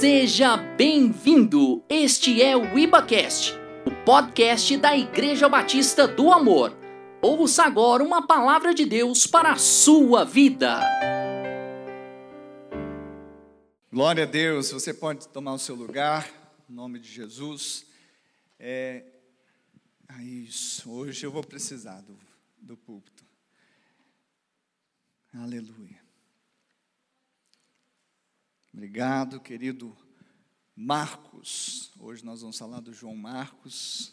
Seja bem-vindo! Este é o IbaCast, o podcast da Igreja Batista do Amor. Ouça agora uma palavra de Deus para a sua vida. Glória a Deus, você pode tomar o seu lugar, em nome de Jesus. É, é isso, hoje eu vou precisar do, do púlpito. Aleluia. Obrigado, querido Marcos. Hoje nós vamos falar do João Marcos.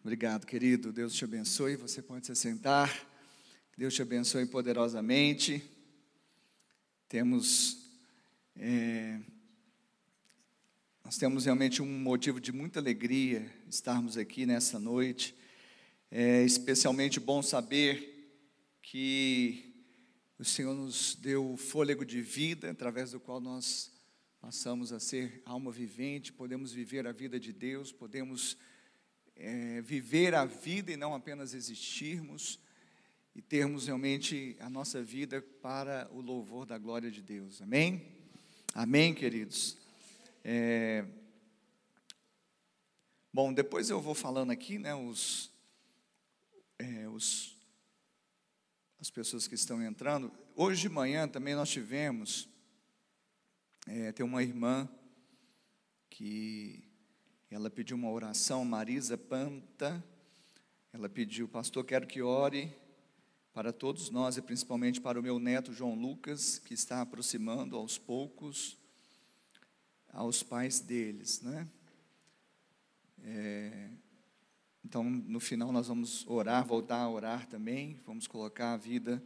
Obrigado, querido. Deus te abençoe. Você pode se sentar. Deus te abençoe poderosamente. Temos. É, nós temos realmente um motivo de muita alegria estarmos aqui nessa noite. É especialmente bom saber que o Senhor nos deu fôlego de vida, através do qual nós passamos a ser alma vivente, podemos viver a vida de Deus, podemos é, viver a vida e não apenas existirmos, e termos realmente a nossa vida para o louvor da glória de Deus. Amém? Amém, queridos? É, bom, depois eu vou falando aqui, né, os, é, os as pessoas que estão entrando. Hoje de manhã também nós tivemos, é, tem uma irmã que ela pediu uma oração, Marisa Panta, ela pediu, pastor, quero que ore para todos nós e principalmente para o meu neto João Lucas, que está aproximando aos poucos aos pais deles, né? É, então, no final, nós vamos orar, voltar a orar também. Vamos colocar a vida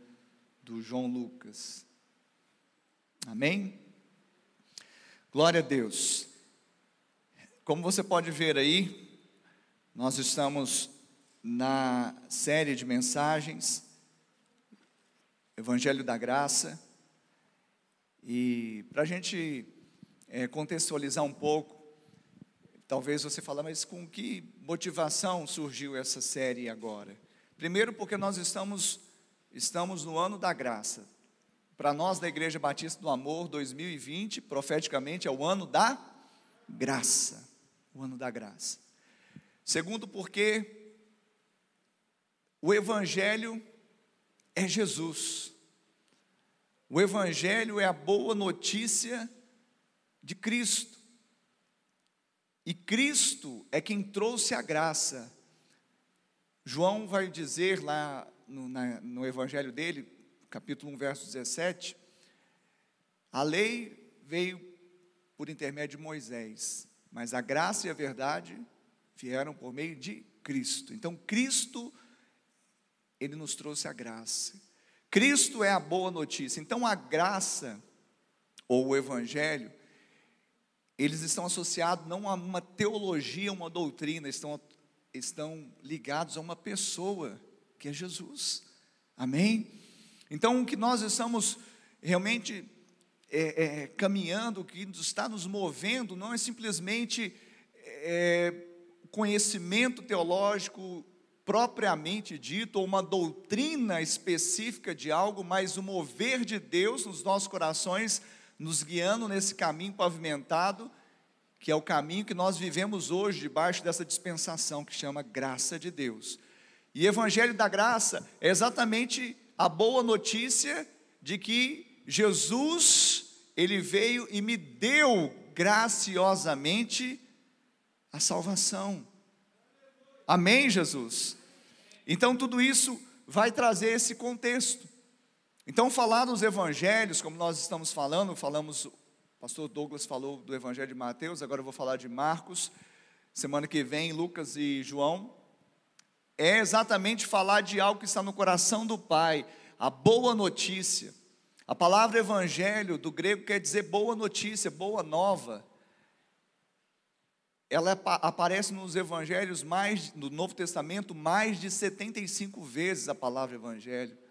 do João Lucas. Amém? Glória a Deus. Como você pode ver aí, nós estamos na série de mensagens, Evangelho da Graça. E para a gente é, contextualizar um pouco, Talvez você fale, mas com que motivação surgiu essa série agora? Primeiro, porque nós estamos, estamos no ano da graça. Para nós da Igreja Batista do Amor 2020, profeticamente, é o ano da graça. O ano da graça. Segundo, porque o Evangelho é Jesus. O Evangelho é a boa notícia de Cristo. E Cristo é quem trouxe a graça. João vai dizer lá no, na, no Evangelho dele, capítulo 1, verso 17: a lei veio por intermédio de Moisés, mas a graça e a verdade vieram por meio de Cristo. Então, Cristo, ele nos trouxe a graça. Cristo é a boa notícia. Então, a graça, ou o Evangelho, eles estão associados não a uma teologia, uma doutrina, estão, estão ligados a uma pessoa, que é Jesus. Amém? Então, o que nós estamos realmente é, é, caminhando, o que está nos movendo, não é simplesmente é, conhecimento teológico propriamente dito, ou uma doutrina específica de algo, mas o mover de Deus nos nossos corações nos guiando nesse caminho pavimentado, que é o caminho que nós vivemos hoje, debaixo dessa dispensação que chama graça de Deus. E Evangelho da Graça é exatamente a boa notícia de que Jesus, ele veio e me deu graciosamente a salvação. Amém, Jesus? Então, tudo isso vai trazer esse contexto. Então, falar dos evangelhos, como nós estamos falando, falamos, o pastor Douglas falou do evangelho de Mateus, agora eu vou falar de Marcos, semana que vem, Lucas e João, é exatamente falar de algo que está no coração do Pai, a boa notícia. A palavra evangelho do grego quer dizer boa notícia, boa nova. Ela aparece nos evangelhos mais no Novo Testamento mais de 75 vezes a palavra evangelho.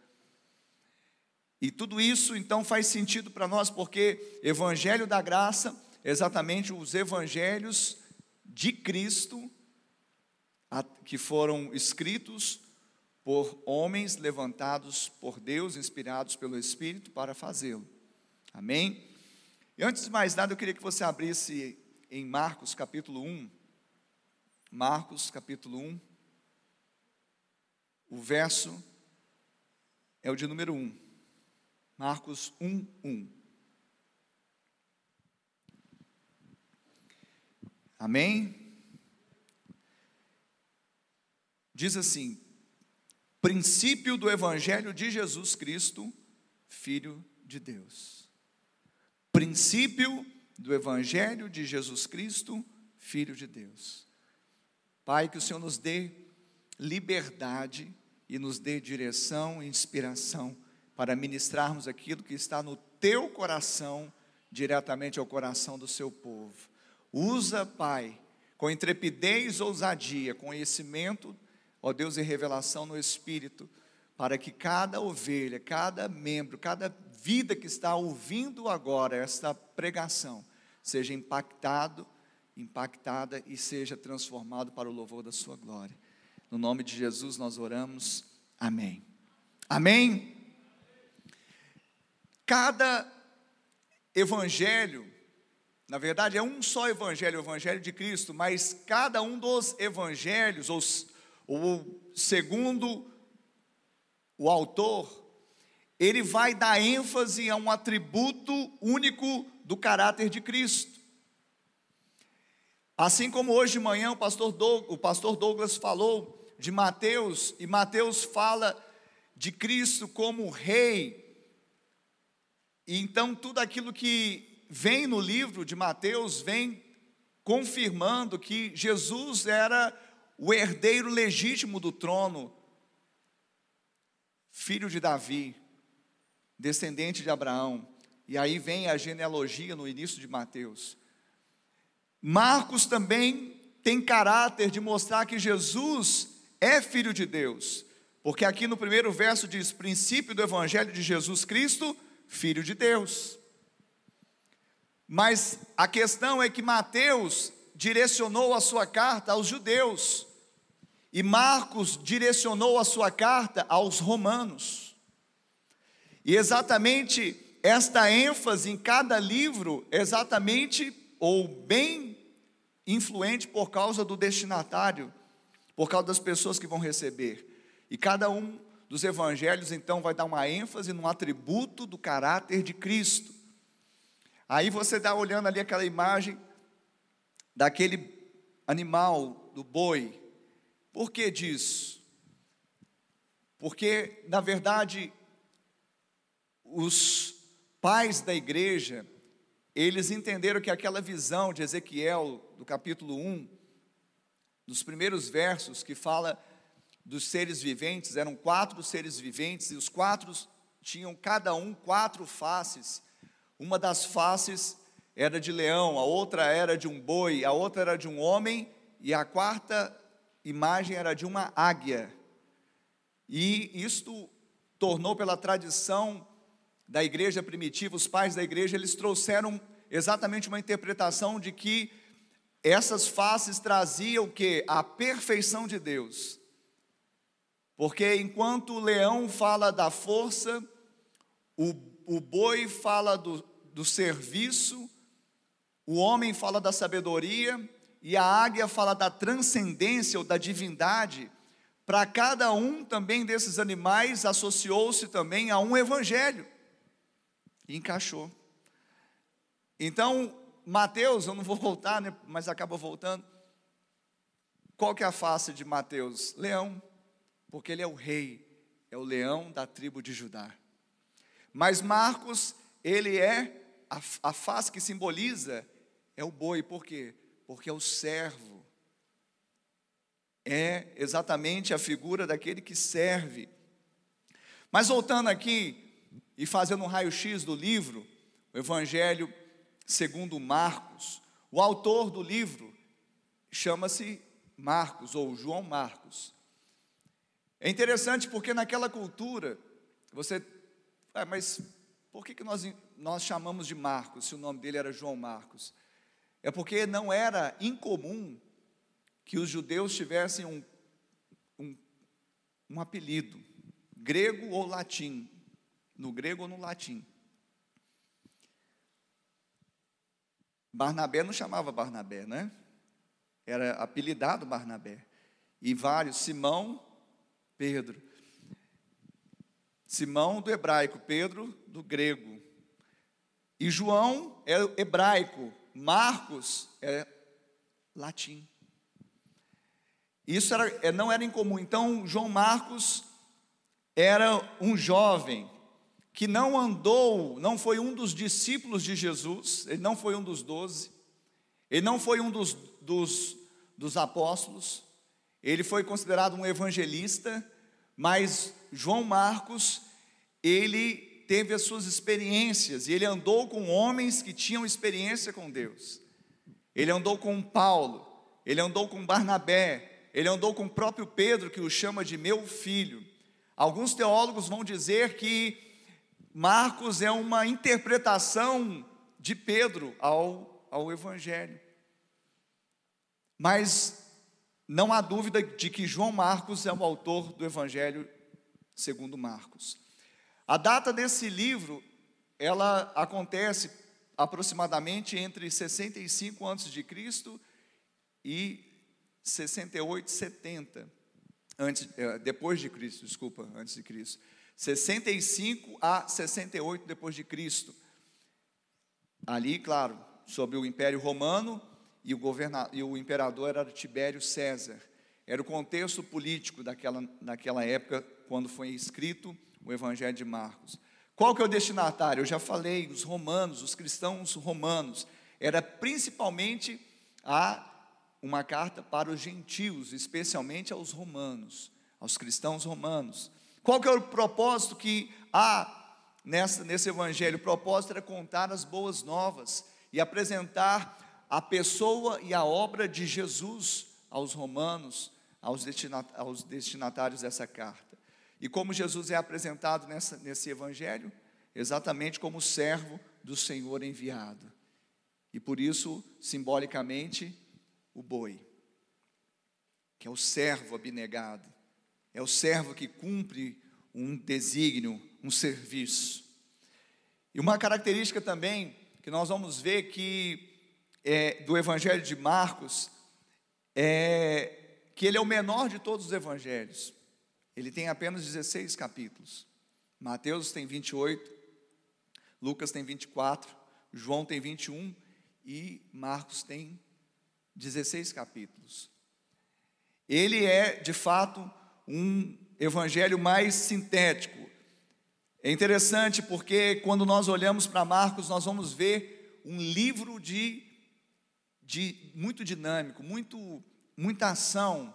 E tudo isso então faz sentido para nós, porque Evangelho da Graça, exatamente os evangelhos de Cristo, que foram escritos por homens levantados por Deus, inspirados pelo Espírito para fazê-lo. Amém? E antes de mais nada, eu queria que você abrisse em Marcos capítulo 1. Marcos capítulo 1. O verso é o de número 1. Marcos 1, 1. Amém? Diz assim: princípio do Evangelho de Jesus Cristo, Filho de Deus. Princípio do Evangelho de Jesus Cristo, Filho de Deus. Pai, que o Senhor nos dê liberdade e nos dê direção e inspiração para ministrarmos aquilo que está no teu coração, diretamente ao coração do seu povo. Usa, Pai, com intrepidez, ousadia, conhecimento, ó Deus, e revelação no Espírito, para que cada ovelha, cada membro, cada vida que está ouvindo agora esta pregação, seja impactado, impactada e seja transformado para o louvor da sua glória. No nome de Jesus nós oramos. Amém. Amém. Cada evangelho, na verdade é um só evangelho, o evangelho de Cristo, mas cada um dos evangelhos, ou, ou segundo o autor, ele vai dar ênfase a um atributo único do caráter de Cristo. Assim como hoje de manhã o pastor, Doug, o pastor Douglas falou de Mateus, e Mateus fala de Cristo como rei, e então tudo aquilo que vem no livro de Mateus vem confirmando que Jesus era o herdeiro legítimo do trono, filho de Davi, descendente de Abraão. E aí vem a genealogia no início de Mateus. Marcos também tem caráter de mostrar que Jesus é filho de Deus, porque aqui no primeiro verso diz: princípio do evangelho de Jesus Cristo filho de Deus. Mas a questão é que Mateus direcionou a sua carta aos judeus, e Marcos direcionou a sua carta aos romanos. E exatamente esta ênfase em cada livro, exatamente ou bem influente por causa do destinatário, por causa das pessoas que vão receber. E cada um dos evangelhos, então, vai dar uma ênfase no atributo do caráter de Cristo. Aí você está olhando ali aquela imagem daquele animal, do boi. Por que disso? Porque, na verdade, os pais da igreja, eles entenderam que aquela visão de Ezequiel, do capítulo 1, dos primeiros versos, que fala dos seres viventes, eram quatro seres viventes, e os quatro tinham cada um quatro faces. Uma das faces era de leão, a outra era de um boi, a outra era de um homem, e a quarta imagem era de uma águia. E isto tornou pela tradição da igreja primitiva, os pais da igreja, eles trouxeram exatamente uma interpretação de que essas faces traziam o que? A perfeição de Deus. Porque enquanto o leão fala da força, o, o boi fala do, do serviço, o homem fala da sabedoria e a águia fala da transcendência ou da divindade, para cada um também desses animais associou-se também a um evangelho. E encaixou. Então, Mateus, eu não vou voltar, né, mas acaba voltando. Qual que é a face de Mateus? Leão porque ele é o rei, é o leão da tribo de Judá. Mas Marcos, ele é a, a face que simboliza é o boi, por quê? Porque é o servo. É exatamente a figura daquele que serve. Mas voltando aqui e fazendo um raio-x do livro, o Evangelho segundo Marcos, o autor do livro chama-se Marcos ou João Marcos. É interessante porque naquela cultura, você. Ah, mas por que, que nós, nós chamamos de Marcos, se o nome dele era João Marcos? É porque não era incomum que os judeus tivessem um, um, um apelido, grego ou latim, no grego ou no latim. Barnabé não chamava Barnabé, né? Era apelidado Barnabé. E vários, Simão, Pedro. Simão do hebraico, Pedro do grego. E João é hebraico, Marcos é latim. Isso era, é, não era incomum. Então, João Marcos era um jovem que não andou, não foi um dos discípulos de Jesus, ele não foi um dos doze, ele não foi um dos, dos, dos apóstolos, ele foi considerado um evangelista, mas João Marcos, ele teve as suas experiências e ele andou com homens que tinham experiência com Deus. Ele andou com Paulo, ele andou com Barnabé, ele andou com o próprio Pedro, que o chama de meu filho. Alguns teólogos vão dizer que Marcos é uma interpretação de Pedro ao, ao Evangelho. Mas não há dúvida de que João Marcos é o autor do Evangelho segundo Marcos. A data desse livro, ela acontece aproximadamente entre 65 a.C. e 68, 70 antes, é, depois de Cristo, desculpa, antes de Cristo. 65 a 68 depois de Cristo. Ali, claro, sobre o Império Romano e o, governador, e o imperador era Tibério César. Era o contexto político daquela, daquela época, quando foi escrito o Evangelho de Marcos. Qual que é o destinatário? Eu já falei, os romanos, os cristãos romanos. Era principalmente a uma carta para os gentios, especialmente aos romanos, aos cristãos romanos. Qual que é o propósito que há nessa, nesse evangelho? O propósito era contar as boas novas e apresentar a pessoa e a obra de Jesus aos romanos, aos, aos destinatários dessa carta. E como Jesus é apresentado nessa, nesse evangelho? Exatamente como servo do Senhor enviado. E por isso, simbolicamente, o boi, que é o servo abnegado, é o servo que cumpre um desígnio, um serviço. E uma característica também que nós vamos ver que é, do Evangelho de Marcos é que ele é o menor de todos os evangelhos. Ele tem apenas 16 capítulos. Mateus tem 28, Lucas tem 24, João tem 21 e Marcos tem 16 capítulos. Ele é, de fato, um evangelho mais sintético. É interessante porque quando nós olhamos para Marcos, nós vamos ver um livro de de muito dinâmico, muito, muita ação.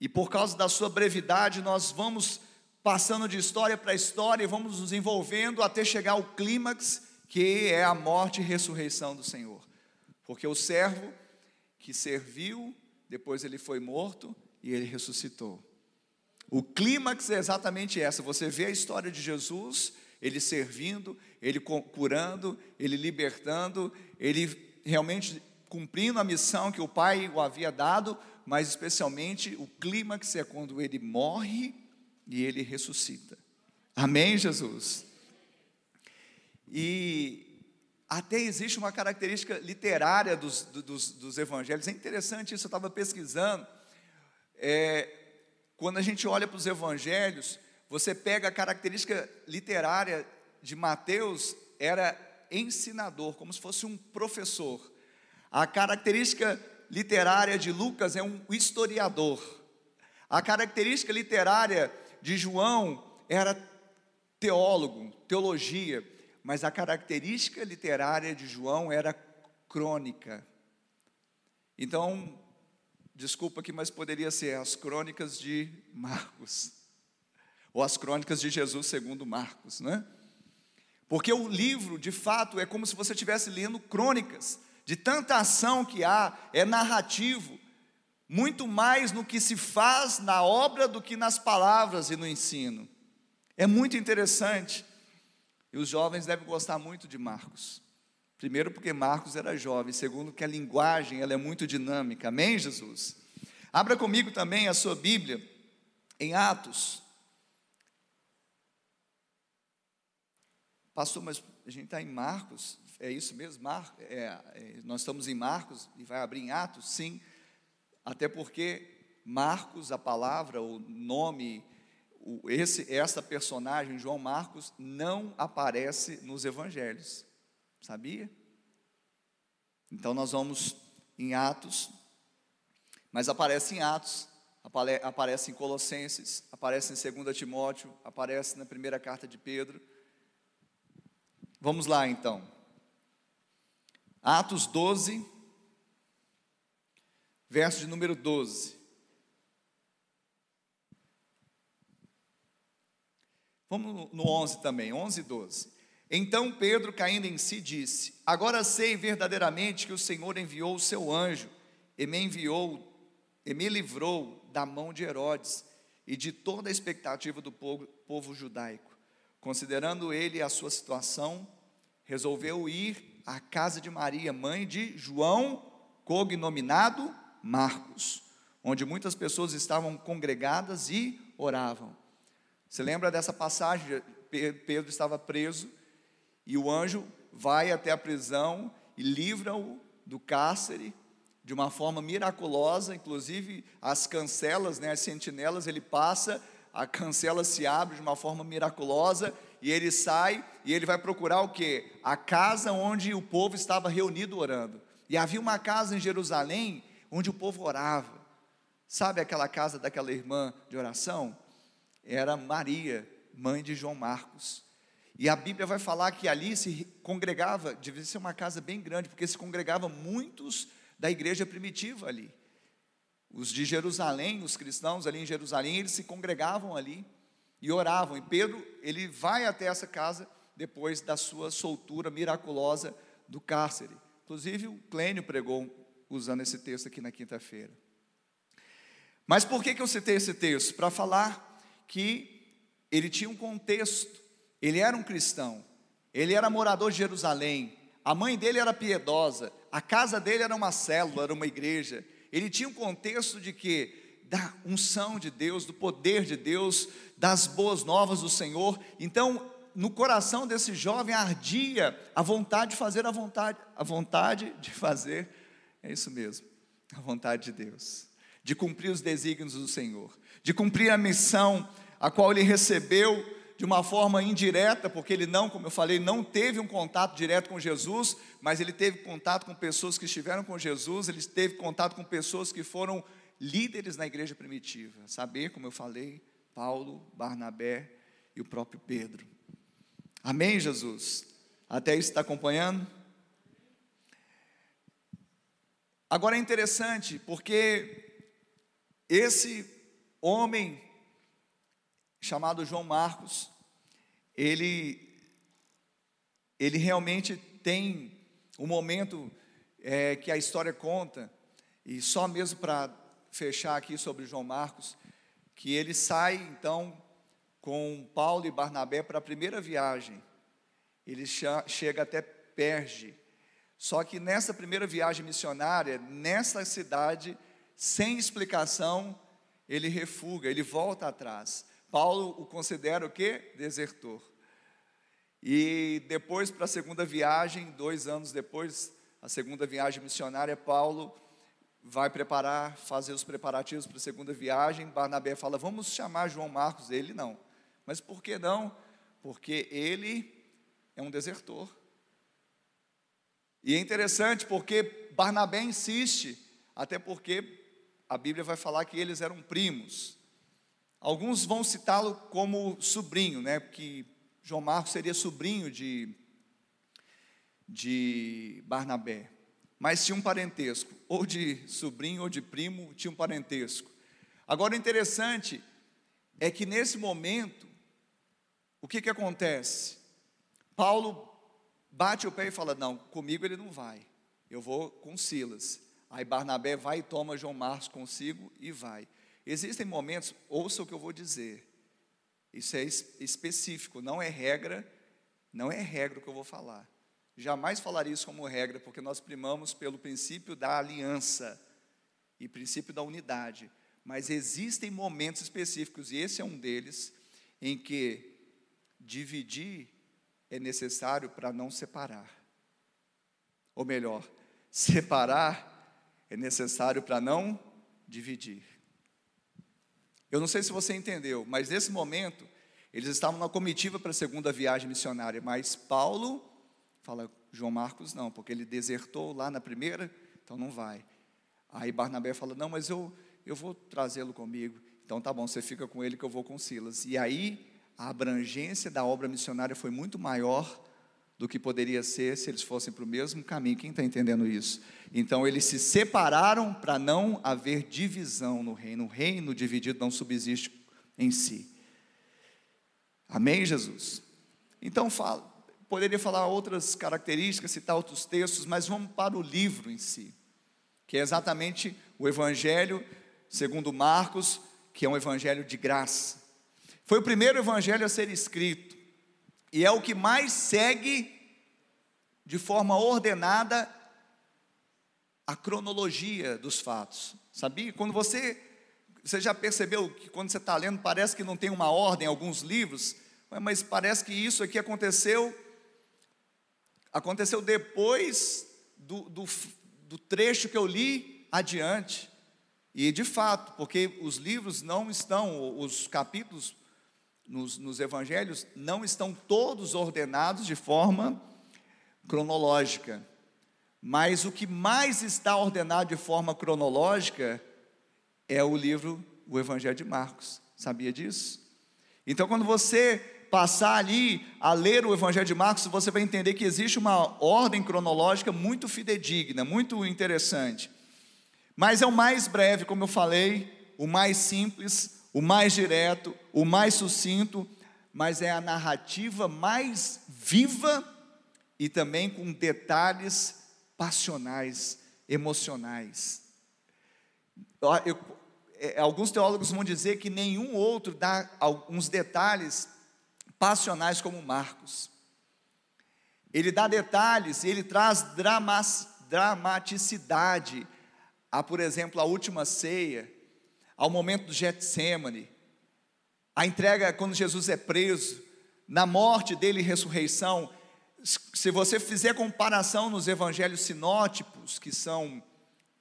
E por causa da sua brevidade, nós vamos passando de história para história e vamos nos envolvendo até chegar ao clímax, que é a morte e ressurreição do Senhor. Porque o servo que serviu, depois ele foi morto e ele ressuscitou. O clímax é exatamente essa. Você vê a história de Jesus, ele servindo, ele curando, ele libertando, ele realmente cumprindo a missão que o Pai o havia dado, mas especialmente o clímax é quando ele morre e ele ressuscita. Amém, Jesus? E até existe uma característica literária dos, dos, dos evangelhos, é interessante isso, eu estava pesquisando. É, quando a gente olha para os evangelhos, você pega a característica literária de Mateus, era ensinador, como se fosse um professor. A característica literária de Lucas é um historiador. A característica literária de João era teólogo, teologia, mas a característica literária de João era crônica. Então, desculpa aqui, mas poderia ser as crônicas de Marcos, ou as crônicas de Jesus segundo Marcos, né? Porque o livro, de fato, é como se você estivesse lendo crônicas de tanta ação que há, é narrativo, muito mais no que se faz na obra do que nas palavras e no ensino. É muito interessante. E os jovens devem gostar muito de Marcos. Primeiro porque Marcos era jovem, segundo que a linguagem ela é muito dinâmica. Amém, Jesus? Abra comigo também a sua Bíblia em Atos. Pastor, mas a gente está em Marcos, é isso mesmo? Mar, é, é, nós estamos em Marcos e vai abrir em Atos? Sim, até porque Marcos, a palavra, o nome, o, esse, essa personagem, João Marcos, não aparece nos evangelhos, sabia? Então nós vamos em Atos, mas aparece em Atos, aparece em Colossenses, aparece em 2 Timóteo, aparece na primeira carta de Pedro. Vamos lá então. Atos 12, verso de número 12. Vamos no 11 também, 11 e 12. Então Pedro, caindo em si, disse: Agora sei verdadeiramente que o Senhor enviou o seu anjo e me enviou e me livrou da mão de Herodes e de toda a expectativa do povo, povo judaico. Considerando ele a sua situação, resolveu ir à casa de Maria, mãe de João, cognominado Marcos, onde muitas pessoas estavam congregadas e oravam. Você lembra dessa passagem? Pedro estava preso e o anjo vai até a prisão e livra-o do cárcere de uma forma miraculosa, inclusive as cancelas, né, as sentinelas, ele passa, a cancela se abre de uma forma miraculosa e ele sai e ele vai procurar o que? A casa onde o povo estava reunido orando. E havia uma casa em Jerusalém onde o povo orava. Sabe aquela casa daquela irmã de oração? era Maria, mãe de João Marcos. E a Bíblia vai falar que ali se congregava, devia ser uma casa bem grande, porque se congregava muitos da igreja primitiva ali. Os de Jerusalém, os cristãos ali em Jerusalém, eles se congregavam ali e oravam. E Pedro, ele vai até essa casa depois da sua soltura miraculosa do cárcere. Inclusive o Clênio pregou usando esse texto aqui na quinta-feira. Mas por que, que eu citei esse texto? Para falar que ele tinha um contexto, ele era um cristão, ele era morador de Jerusalém, a mãe dele era piedosa, a casa dele era uma célula, era uma igreja. Ele tinha um contexto de que da unção de Deus, do poder de Deus, das boas novas do Senhor. Então, no coração desse jovem ardia a vontade de fazer a vontade, a vontade de fazer, é isso mesmo, a vontade de Deus, de cumprir os desígnios do Senhor, de cumprir a missão a qual ele recebeu de uma forma indireta, porque ele não, como eu falei, não teve um contato direto com Jesus, mas ele teve contato com pessoas que estiveram com Jesus, ele teve contato com pessoas que foram líderes na igreja primitiva. Saber, como eu falei, Paulo, Barnabé e o próprio Pedro. Amém, Jesus? Até isso está acompanhando? Agora é interessante, porque esse homem chamado João Marcos, ele, ele realmente tem um momento é, que a história conta, e só mesmo para fechar aqui sobre João Marcos, que ele sai então com Paulo e Barnabé para a primeira viagem. Ele chega até Perge. Só que nessa primeira viagem missionária, nessa cidade, sem explicação, ele refuga, ele volta atrás. Paulo o considera o quê? Desertor. E depois, para a segunda viagem, dois anos depois, a segunda viagem missionária, Paulo vai preparar, fazer os preparativos para a segunda viagem. Barnabé fala: Vamos chamar João Marcos. Ele não. Mas por que não? Porque ele é um desertor. E é interessante porque Barnabé insiste, até porque a Bíblia vai falar que eles eram primos. Alguns vão citá-lo como sobrinho, né? Porque João Marcos seria sobrinho de, de Barnabé. Mas tinha um parentesco, ou de sobrinho ou de primo, tinha um parentesco. Agora, o interessante é que nesse momento, o que, que acontece? Paulo bate o pé e fala: Não, comigo ele não vai, eu vou com Silas. Aí Barnabé vai e toma João Marcos consigo e vai. Existem momentos, ouça o que eu vou dizer. Isso é específico, não é regra, não é regra o que eu vou falar. Jamais falaria isso como regra, porque nós primamos pelo princípio da aliança e princípio da unidade. Mas existem momentos específicos, e esse é um deles, em que dividir é necessário para não separar. ou melhor, separar é necessário para não dividir. Eu não sei se você entendeu, mas nesse momento, eles estavam na comitiva para a segunda viagem missionária, mas Paulo fala, João Marcos não, porque ele desertou lá na primeira, então não vai. Aí Barnabé fala, não, mas eu, eu vou trazê-lo comigo. Então tá bom, você fica com ele que eu vou com Silas. E aí a abrangência da obra missionária foi muito maior do que poderia ser se eles fossem para o mesmo caminho. Quem está entendendo isso? Então eles se separaram para não haver divisão no reino. O reino dividido não subsiste em si. Amém, Jesus? Então fala, poderia falar outras características, citar outros textos, mas vamos para o livro em si, que é exatamente o Evangelho segundo Marcos, que é um evangelho de graça. Foi o primeiro evangelho a ser escrito e é o que mais segue de forma ordenada a cronologia dos fatos. Sabia? Quando você você já percebeu que quando você está lendo parece que não tem uma ordem em alguns livros, mas parece que isso aqui aconteceu aconteceu depois do, do, do trecho que eu li adiante. E de fato, porque os livros não estão, os capítulos nos, nos evangelhos não estão todos ordenados de forma cronológica. Mas o que mais está ordenado de forma cronológica é o livro, o Evangelho de Marcos. Sabia disso? Então, quando você passar ali a ler o Evangelho de Marcos, você vai entender que existe uma ordem cronológica muito fidedigna, muito interessante. Mas é o mais breve, como eu falei, o mais simples, o mais direto, o mais sucinto, mas é a narrativa mais viva e também com detalhes passionais, emocionais. Eu, é, alguns teólogos vão dizer que nenhum outro dá alguns detalhes passionais como Marcos. Ele dá detalhes, ele traz dramaticidade a, por exemplo, a última ceia, ao momento do Getsemane, a entrega quando Jesus é preso, na morte dele e ressurreição. Se você fizer comparação nos evangelhos sinótipos, que são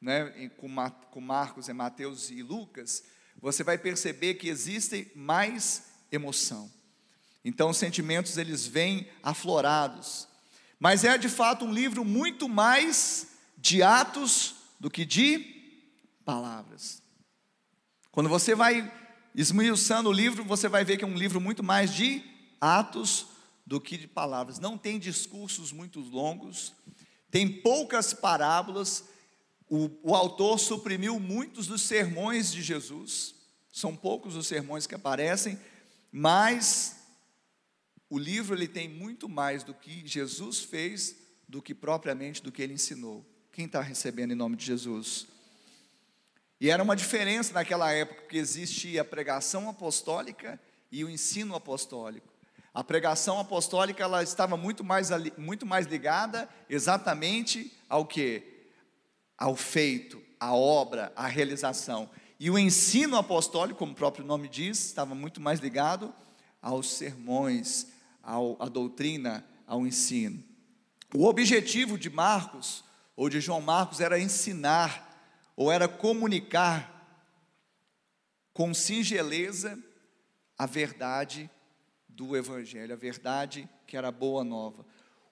né, com Marcos, e Mateus e Lucas, você vai perceber que existe mais emoção. Então os sentimentos eles vêm aflorados. Mas é de fato um livro muito mais de atos do que de palavras. Quando você vai esmiuçando o livro, você vai ver que é um livro muito mais de atos do que de palavras. Não tem discursos muito longos, tem poucas parábolas. O, o autor suprimiu muitos dos sermões de Jesus, são poucos os sermões que aparecem, mas o livro ele tem muito mais do que Jesus fez do que propriamente do que ele ensinou. Quem está recebendo em nome de Jesus? E era uma diferença naquela época, porque existia a pregação apostólica e o ensino apostólico. A pregação apostólica ela estava muito mais, muito mais ligada exatamente ao que? Ao feito, à obra, à realização. E o ensino apostólico, como o próprio nome diz, estava muito mais ligado aos sermões, ao, à doutrina, ao ensino. O objetivo de Marcos, ou de João Marcos, era ensinar ou era comunicar com singeleza a verdade do Evangelho, a verdade que era boa nova.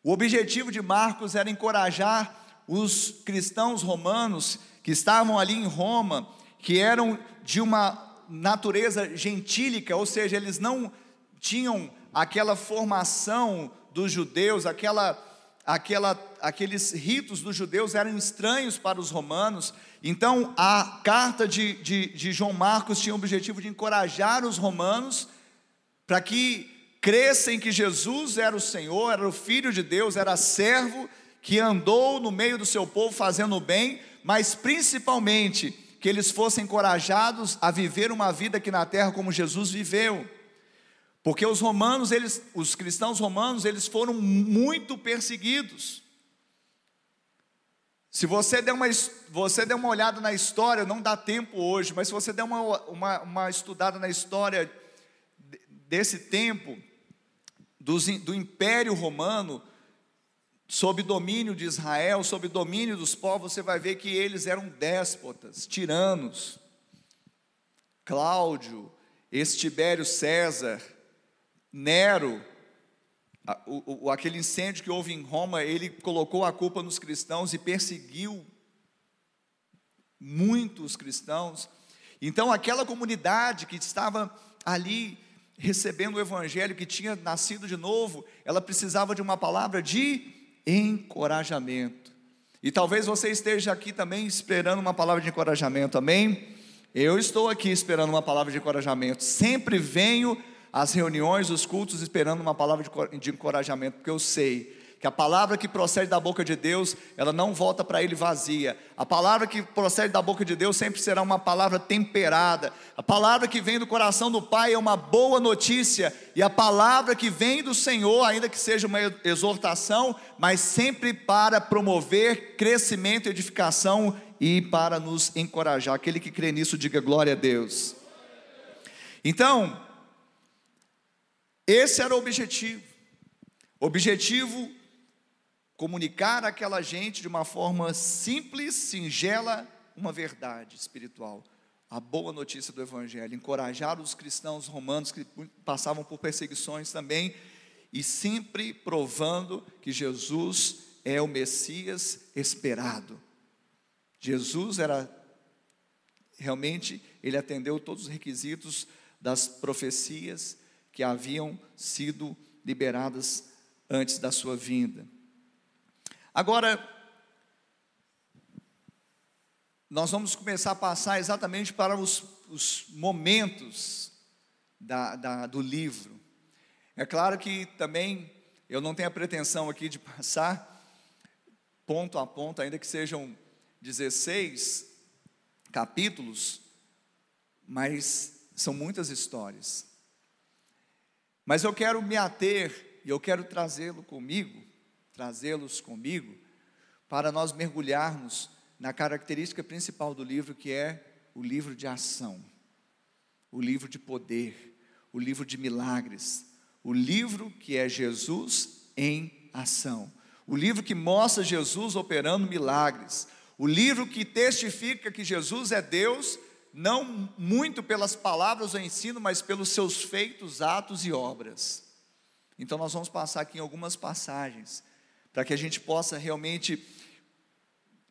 O objetivo de Marcos era encorajar os cristãos romanos que estavam ali em Roma, que eram de uma natureza gentílica, ou seja, eles não tinham aquela formação dos judeus, aquela, aquela, aqueles ritos dos judeus eram estranhos para os romanos, então, a carta de, de, de João Marcos tinha o objetivo de encorajar os romanos para que crescem que Jesus era o Senhor, era o Filho de Deus, era servo que andou no meio do seu povo fazendo o bem, mas principalmente que eles fossem encorajados a viver uma vida aqui na terra como Jesus viveu. Porque os romanos, eles, os cristãos romanos, eles foram muito perseguidos. Se você der, uma, você der uma olhada na história, não dá tempo hoje, mas se você der uma, uma, uma estudada na história desse tempo, do, do Império Romano, sob domínio de Israel, sob domínio dos povos, você vai ver que eles eram déspotas, tiranos. Cláudio, Estibério César, Nero, o, o, aquele incêndio que houve em Roma, ele colocou a culpa nos cristãos e perseguiu muitos cristãos. Então, aquela comunidade que estava ali recebendo o evangelho, que tinha nascido de novo, ela precisava de uma palavra de encorajamento. E talvez você esteja aqui também esperando uma palavra de encorajamento, amém? Eu estou aqui esperando uma palavra de encorajamento. Sempre venho às reuniões, os cultos, esperando uma palavra de encorajamento, porque eu sei que a palavra que procede da boca de Deus, ela não volta para ele vazia. A palavra que procede da boca de Deus sempre será uma palavra temperada. A palavra que vem do coração do Pai é uma boa notícia, e a palavra que vem do Senhor, ainda que seja uma exortação, mas sempre para promover crescimento, edificação e para nos encorajar. Aquele que crê nisso, diga glória a Deus. Então, esse era o objetivo. Objetivo comunicar àquela gente de uma forma simples, singela, uma verdade espiritual, a boa notícia do Evangelho, encorajar os cristãos romanos que passavam por perseguições também, e sempre provando que Jesus é o Messias esperado. Jesus era realmente, ele atendeu todos os requisitos das profecias que haviam sido liberadas antes da sua vinda. Agora, nós vamos começar a passar exatamente para os, os momentos da, da, do livro. É claro que também eu não tenho a pretensão aqui de passar ponto a ponto, ainda que sejam 16 capítulos, mas são muitas histórias. Mas eu quero me ater e eu quero trazê-lo comigo trazê-los comigo, para nós mergulharmos na característica principal do livro, que é o livro de ação, o livro de poder, o livro de milagres, o livro que é Jesus em ação, o livro que mostra Jesus operando milagres, o livro que testifica que Jesus é Deus, não muito pelas palavras ou ensino, mas pelos seus feitos, atos e obras. Então nós vamos passar aqui em algumas passagens para que a gente possa realmente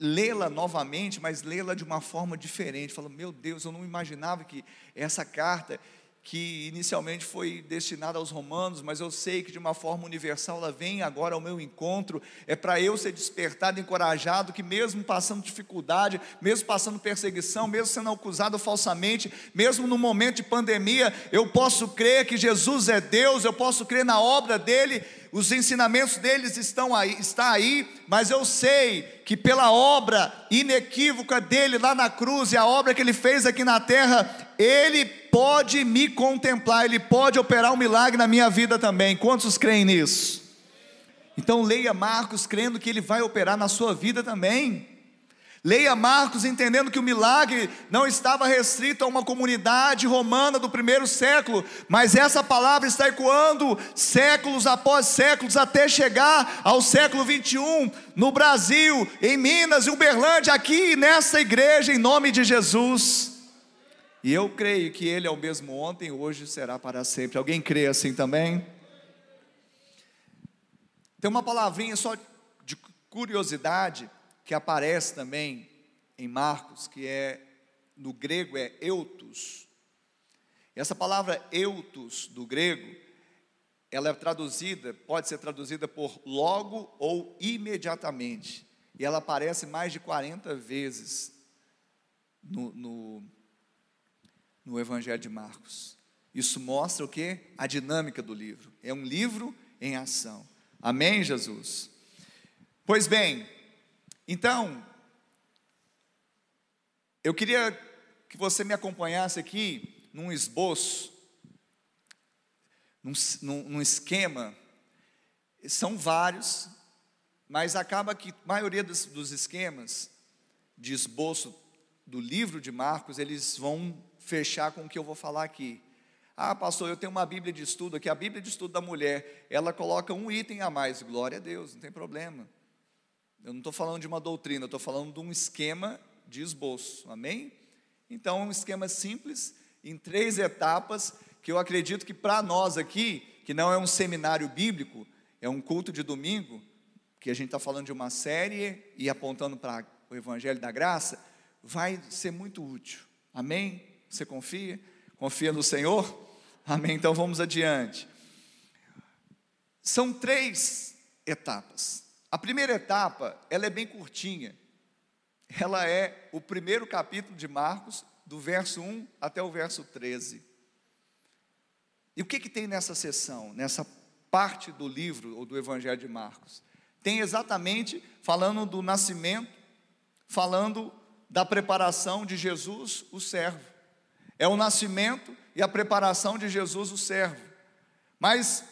lê-la novamente, mas lê-la de uma forma diferente. Fala, meu Deus, eu não imaginava que essa carta que inicialmente foi destinada aos romanos, mas eu sei que de uma forma universal ela vem agora ao meu encontro, é para eu ser despertado, encorajado, que mesmo passando dificuldade, mesmo passando perseguição, mesmo sendo acusado falsamente, mesmo no momento de pandemia, eu posso crer que Jesus é Deus, eu posso crer na obra dele, os ensinamentos deles estão aí, está aí, mas eu sei que pela obra inequívoca dele lá na cruz e a obra que ele fez aqui na terra, ele pode me contemplar, ele pode operar um milagre na minha vida também. Quantos creem nisso? Então leia Marcos crendo que ele vai operar na sua vida também. Leia Marcos entendendo que o milagre não estava restrito a uma comunidade romana do primeiro século, mas essa palavra está ecoando séculos após séculos até chegar ao século 21 no Brasil, em Minas, em Uberlândia, aqui nessa igreja, em nome de Jesus. E eu creio que Ele é o mesmo ontem, hoje será para sempre. Alguém crê assim também? Tem uma palavrinha só de curiosidade que aparece também em Marcos, que é no grego é eutos. Essa palavra eutos do grego, ela é traduzida, pode ser traduzida por logo ou imediatamente. E ela aparece mais de 40 vezes no, no, no Evangelho de Marcos. Isso mostra o que? A dinâmica do livro. É um livro em ação. Amém, Jesus? Pois bem, então, eu queria que você me acompanhasse aqui num esboço, num, num, esquema. São vários, mas acaba que a maioria dos, dos esquemas de esboço do livro de Marcos, eles vão fechar com o que eu vou falar aqui. Ah, pastor, eu tenho uma Bíblia de estudo aqui, a Bíblia de estudo da mulher, ela coloca um item a mais, glória a Deus, não tem problema. Eu não estou falando de uma doutrina, eu estou falando de um esquema de esboço, amém? Então, um esquema simples, em três etapas, que eu acredito que para nós aqui, que não é um seminário bíblico, é um culto de domingo, que a gente está falando de uma série e apontando para o Evangelho da Graça, vai ser muito útil, amém? Você confia? Confia no Senhor? Amém? Então vamos adiante. São três etapas. A primeira etapa, ela é bem curtinha. Ela é o primeiro capítulo de Marcos, do verso 1 até o verso 13. E o que, que tem nessa sessão, nessa parte do livro ou do Evangelho de Marcos? Tem exatamente falando do nascimento, falando da preparação de Jesus, o servo. É o nascimento e a preparação de Jesus, o servo. Mas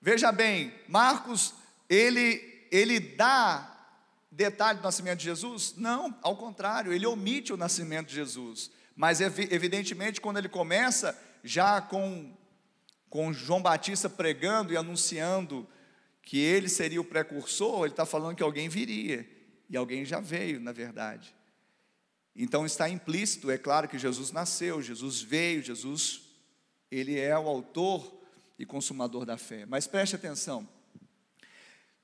veja bem, Marcos, ele ele dá detalhe do nascimento de Jesus? Não, ao contrário, ele omite o nascimento de Jesus. Mas evidentemente, quando ele começa já com com João Batista pregando e anunciando que ele seria o precursor, ele está falando que alguém viria, e alguém já veio, na verdade. Então está implícito, é claro que Jesus nasceu, Jesus veio, Jesus, ele é o autor e consumador da fé. Mas preste atenção,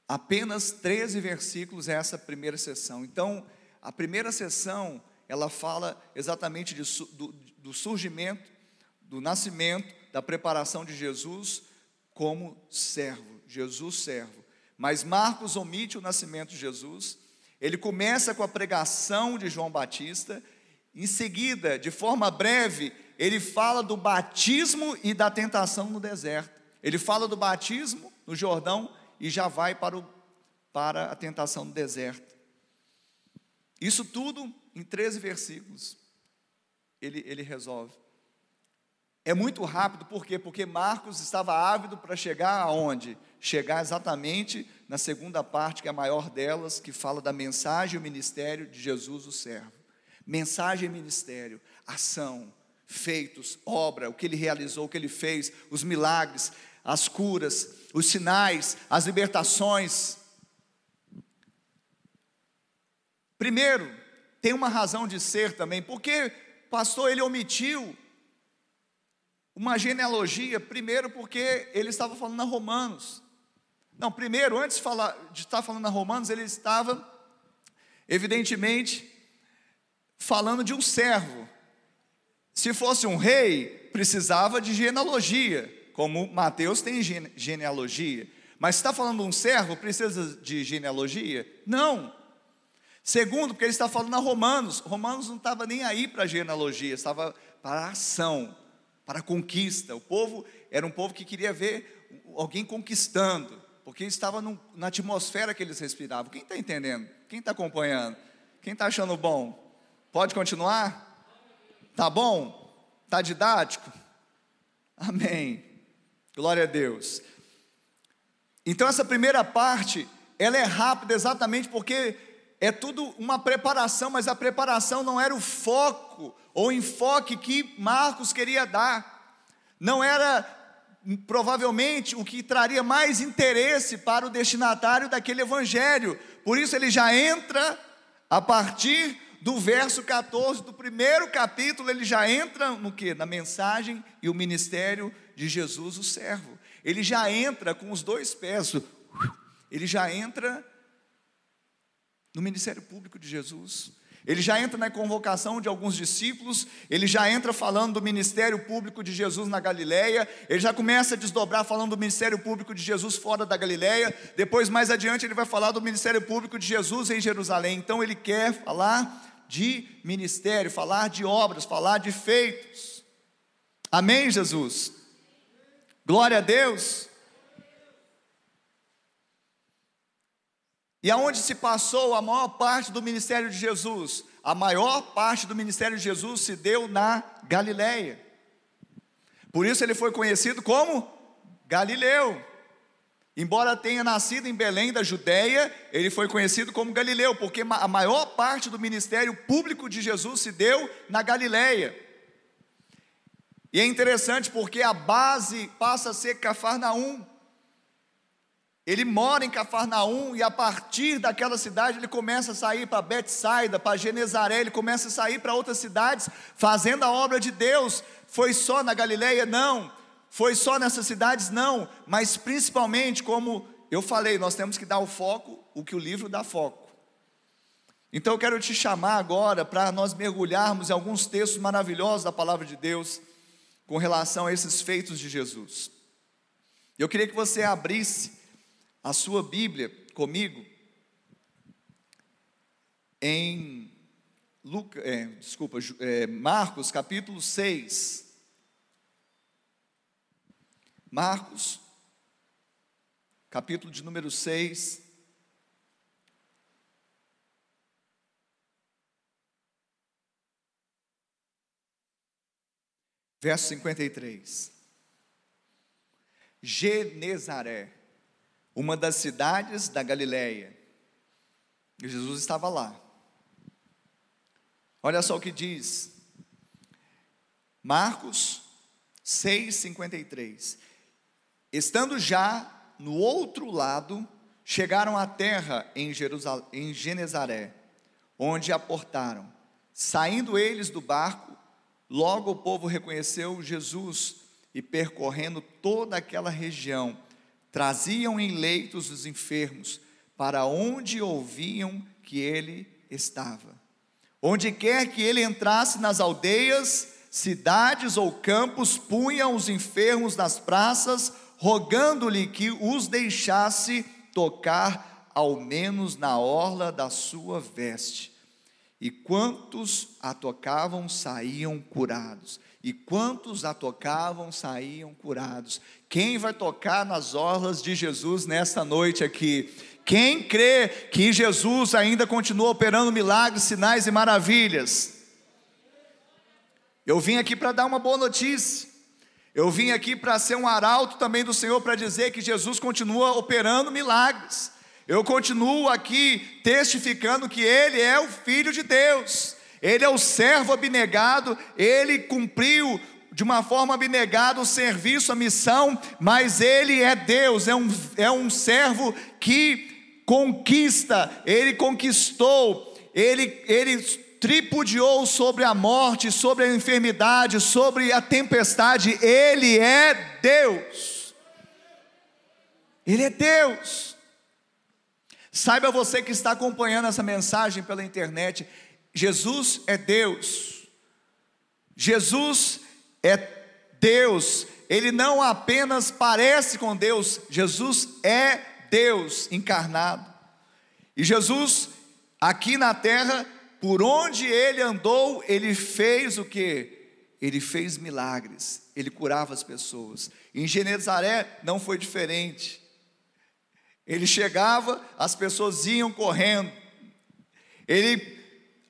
apenas 13 versículos é essa primeira sessão. Então, a primeira sessão, ela fala exatamente de, do, do surgimento, do nascimento, da preparação de Jesus como servo, Jesus servo. Mas Marcos omite o nascimento de Jesus, ele começa com a pregação de João Batista, em seguida, de forma breve, ele fala do batismo e da tentação no deserto. Ele fala do batismo no Jordão e já vai para, o, para a tentação no deserto. Isso tudo em 13 versículos. Ele, ele resolve. É muito rápido, por quê? Porque Marcos estava ávido para chegar aonde? Chegar exatamente na segunda parte, que é a maior delas, que fala da mensagem e o ministério de Jesus, o servo. Mensagem e ministério, ação, feitos, obra, o que ele realizou, o que ele fez, os milagres, as curas, os sinais, as libertações. Primeiro, tem uma razão de ser também, porque pastor ele omitiu uma genealogia, primeiro porque ele estava falando a Romanos. Não, primeiro, antes de, falar, de estar falando a Romanos, ele estava, evidentemente, falando de um servo. Se fosse um rei, precisava de genealogia, como Mateus tem genealogia. Mas está falando de um servo, precisa de genealogia? Não. Segundo, porque ele está falando a Romanos. Romanos não estava nem aí para genealogia, estava para a ação para a conquista. O povo era um povo que queria ver alguém conquistando, porque estava num, na atmosfera que eles respiravam. Quem está entendendo? Quem está acompanhando? Quem está achando bom? Pode continuar? Tá bom? Tá didático? Amém. Glória a Deus. Então essa primeira parte, ela é rápida exatamente porque é tudo uma preparação, mas a preparação não era o foco ou enfoque que Marcos queria dar. Não era provavelmente o que traria mais interesse para o destinatário daquele evangelho. Por isso ele já entra a partir do verso 14 do primeiro capítulo, ele já entra no que? Na mensagem e o ministério de Jesus, o servo. Ele já entra com os dois pés. Ele já entra no ministério público de Jesus. Ele já entra na convocação de alguns discípulos, ele já entra falando do ministério público de Jesus na Galileia, ele já começa a desdobrar falando do ministério público de Jesus fora da Galileia, depois mais adiante ele vai falar do ministério público de Jesus em Jerusalém. Então ele quer falar de ministério, falar de obras, falar de feitos. Amém, Jesus? Glória a Deus. E aonde se passou a maior parte do ministério de Jesus? A maior parte do ministério de Jesus se deu na Galileia. Por isso ele foi conhecido como Galileu. Embora tenha nascido em Belém da Judéia, ele foi conhecido como Galileu, porque a maior parte do ministério público de Jesus se deu na Galileia. E é interessante porque a base passa a ser Cafarnaum. Ele mora em Cafarnaum e a partir daquela cidade ele começa a sair para Betsaida, para Genezaré, ele começa a sair para outras cidades, fazendo a obra de Deus. Foi só na Galileia? Não. Foi só nessas cidades? Não. Mas principalmente, como eu falei, nós temos que dar o foco, o que o livro dá foco. Então eu quero te chamar agora para nós mergulharmos em alguns textos maravilhosos da palavra de Deus com relação a esses feitos de Jesus. Eu queria que você abrisse a sua Bíblia comigo em Luca, é, desculpa, é, Marcos capítulo 6. Marcos, capítulo de número 6. Verso 53. Genezaré uma das cidades da Galiléia. E Jesus estava lá. Olha só o que diz. Marcos 6:53. Estando já no outro lado, chegaram à terra em, Jerusalém, em Genezaré, onde aportaram. Saindo eles do barco, logo o povo reconheceu Jesus e percorrendo toda aquela região, traziam em leitos os enfermos para onde ouviam que ele estava. Onde quer que ele entrasse nas aldeias, cidades ou campos, punham os enfermos nas praças, rogando-lhe que os deixasse tocar ao menos na orla da sua veste. E quantos a tocavam saíam curados. E quantos a tocavam saíam curados. Quem vai tocar nas orlas de Jesus nesta noite aqui? Quem crê que Jesus ainda continua operando milagres, sinais e maravilhas? Eu vim aqui para dar uma boa notícia. Eu vim aqui para ser um arauto também do Senhor para dizer que Jesus continua operando milagres. Eu continuo aqui testificando que Ele é o Filho de Deus, Ele é o servo abnegado, Ele cumpriu de uma forma abnegada o serviço, a missão, mas ele é Deus, é um, é um servo que conquista, ele conquistou, ele, ele tripudiou sobre a morte, sobre a enfermidade, sobre a tempestade, ele é Deus. Ele é Deus. Saiba você que está acompanhando essa mensagem pela internet, Jesus é Deus. Jesus é Deus, ele não apenas parece com Deus, Jesus é Deus encarnado. E Jesus, aqui na terra, por onde ele andou, ele fez o que? Ele fez milagres, ele curava as pessoas. Em Genezaré não foi diferente. Ele chegava, as pessoas iam correndo. Ele,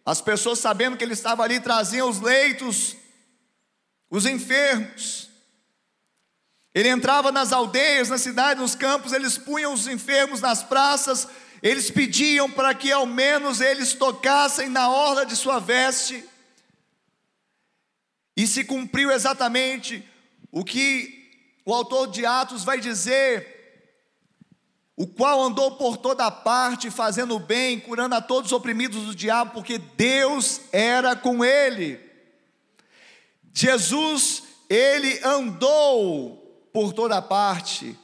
as pessoas sabendo que ele estava ali, traziam os leitos os enfermos. Ele entrava nas aldeias, nas cidades, nos campos, eles punham os enfermos nas praças, eles pediam para que ao menos eles tocassem na orla de sua veste. E se cumpriu exatamente o que o autor de Atos vai dizer, o qual andou por toda parte, fazendo o bem, curando a todos os oprimidos do diabo, porque Deus era com ele. Jesus, ele andou por toda parte.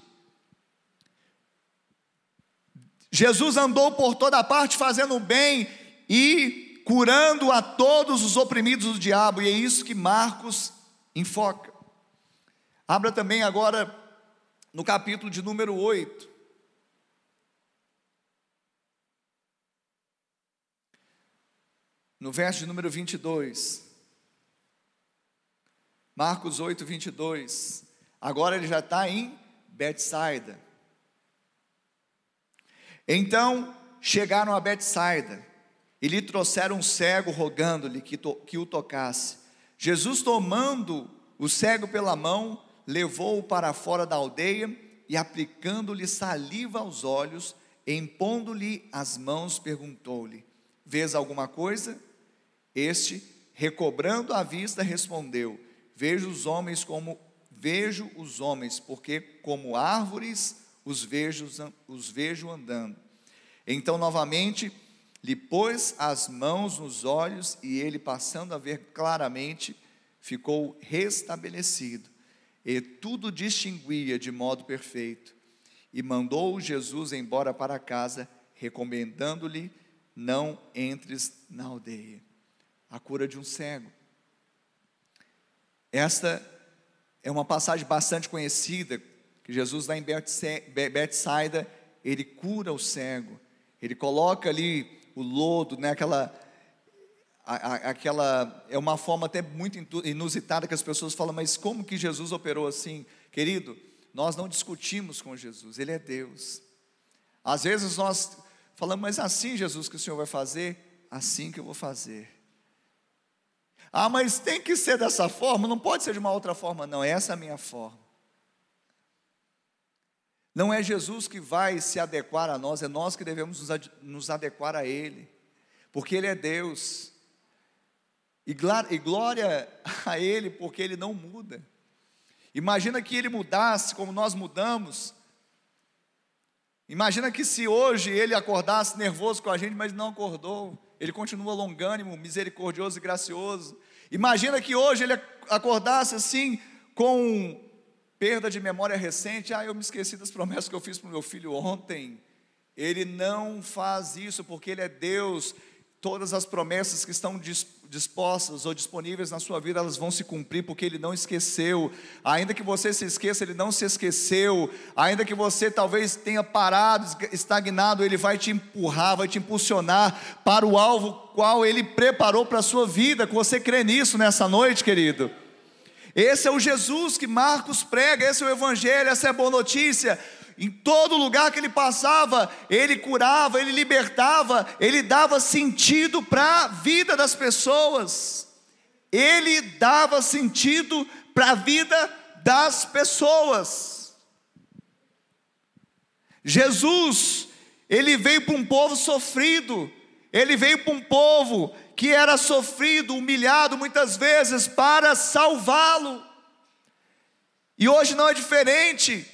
Jesus andou por toda parte fazendo bem e curando a todos os oprimidos do diabo, e é isso que Marcos enfoca. Abra também agora no capítulo de número 8. No verso de número 22. Marcos 8, 22. Agora ele já está em Betsaida. Então chegaram a Betsaida e lhe trouxeram um cego, rogando-lhe que, que o tocasse. Jesus, tomando o cego pela mão, levou-o para fora da aldeia e, aplicando-lhe saliva aos olhos, impondo-lhe as mãos, perguntou-lhe: Vês alguma coisa? Este, recobrando a vista, respondeu: Vejo os homens como vejo os homens, porque como árvores os vejo, os vejo andando. Então, novamente, lhe pôs as mãos nos olhos e ele, passando a ver claramente, ficou restabelecido e tudo distinguia de modo perfeito. E mandou Jesus embora para casa, recomendando-lhe: não entres na aldeia. A cura de um cego. Esta é uma passagem bastante conhecida, que Jesus lá em Betsaida, ele cura o cego, ele coloca ali o lodo, né, aquela, aquela, é uma forma até muito inusitada que as pessoas falam, mas como que Jesus operou assim? Querido, nós não discutimos com Jesus, Ele é Deus. Às vezes nós falamos, mas assim Jesus que o Senhor vai fazer, assim que eu vou fazer. Ah, mas tem que ser dessa forma, não pode ser de uma outra forma, não, essa é a minha forma. Não é Jesus que vai se adequar a nós, é nós que devemos nos adequar a Ele, porque Ele é Deus, e glória a Ele, porque Ele não muda. Imagina que Ele mudasse como nós mudamos. Imagina que se hoje Ele acordasse nervoso com a gente, mas não acordou, Ele continua longânimo, misericordioso e gracioso. Imagina que hoje ele acordasse assim, com perda de memória recente. Ah, eu me esqueci das promessas que eu fiz para o meu filho ontem. Ele não faz isso porque ele é Deus. Todas as promessas que estão dispostas ou disponíveis na sua vida, elas vão se cumprir, porque Ele não esqueceu. Ainda que você se esqueça, Ele não se esqueceu. Ainda que você talvez tenha parado, estagnado, Ele vai te empurrar, vai te impulsionar para o alvo qual Ele preparou para a sua vida. Você crê nisso nessa noite, querido? Esse é o Jesus que Marcos prega, esse é o Evangelho, essa é a boa notícia. Em todo lugar que ele passava, ele curava, ele libertava, ele dava sentido para a vida das pessoas. Ele dava sentido para a vida das pessoas. Jesus, ele veio para um povo sofrido, ele veio para um povo que era sofrido, humilhado muitas vezes para salvá-lo. E hoje não é diferente.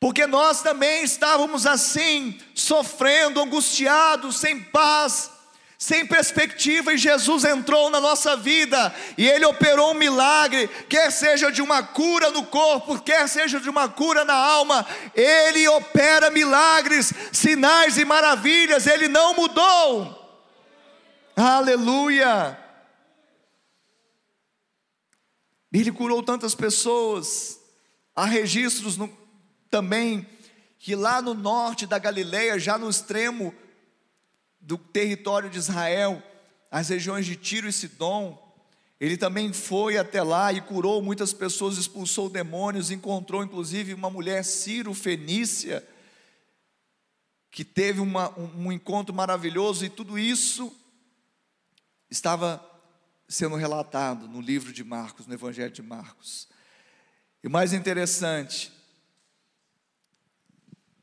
Porque nós também estávamos assim, sofrendo, angustiados, sem paz, sem perspectiva, e Jesus entrou na nossa vida e Ele operou um milagre, quer seja de uma cura no corpo, quer seja de uma cura na alma, Ele opera milagres, sinais e maravilhas, Ele não mudou. Aleluia! Ele curou tantas pessoas, há registros no, também que lá no norte da Galileia, já no extremo do território de Israel, as regiões de Tiro e Sidom, ele também foi até lá e curou muitas pessoas, expulsou demônios, encontrou inclusive uma mulher Ciro-Fenícia, que teve uma, um, um encontro maravilhoso, e tudo isso estava sendo relatado no livro de Marcos, no Evangelho de Marcos. E o mais interessante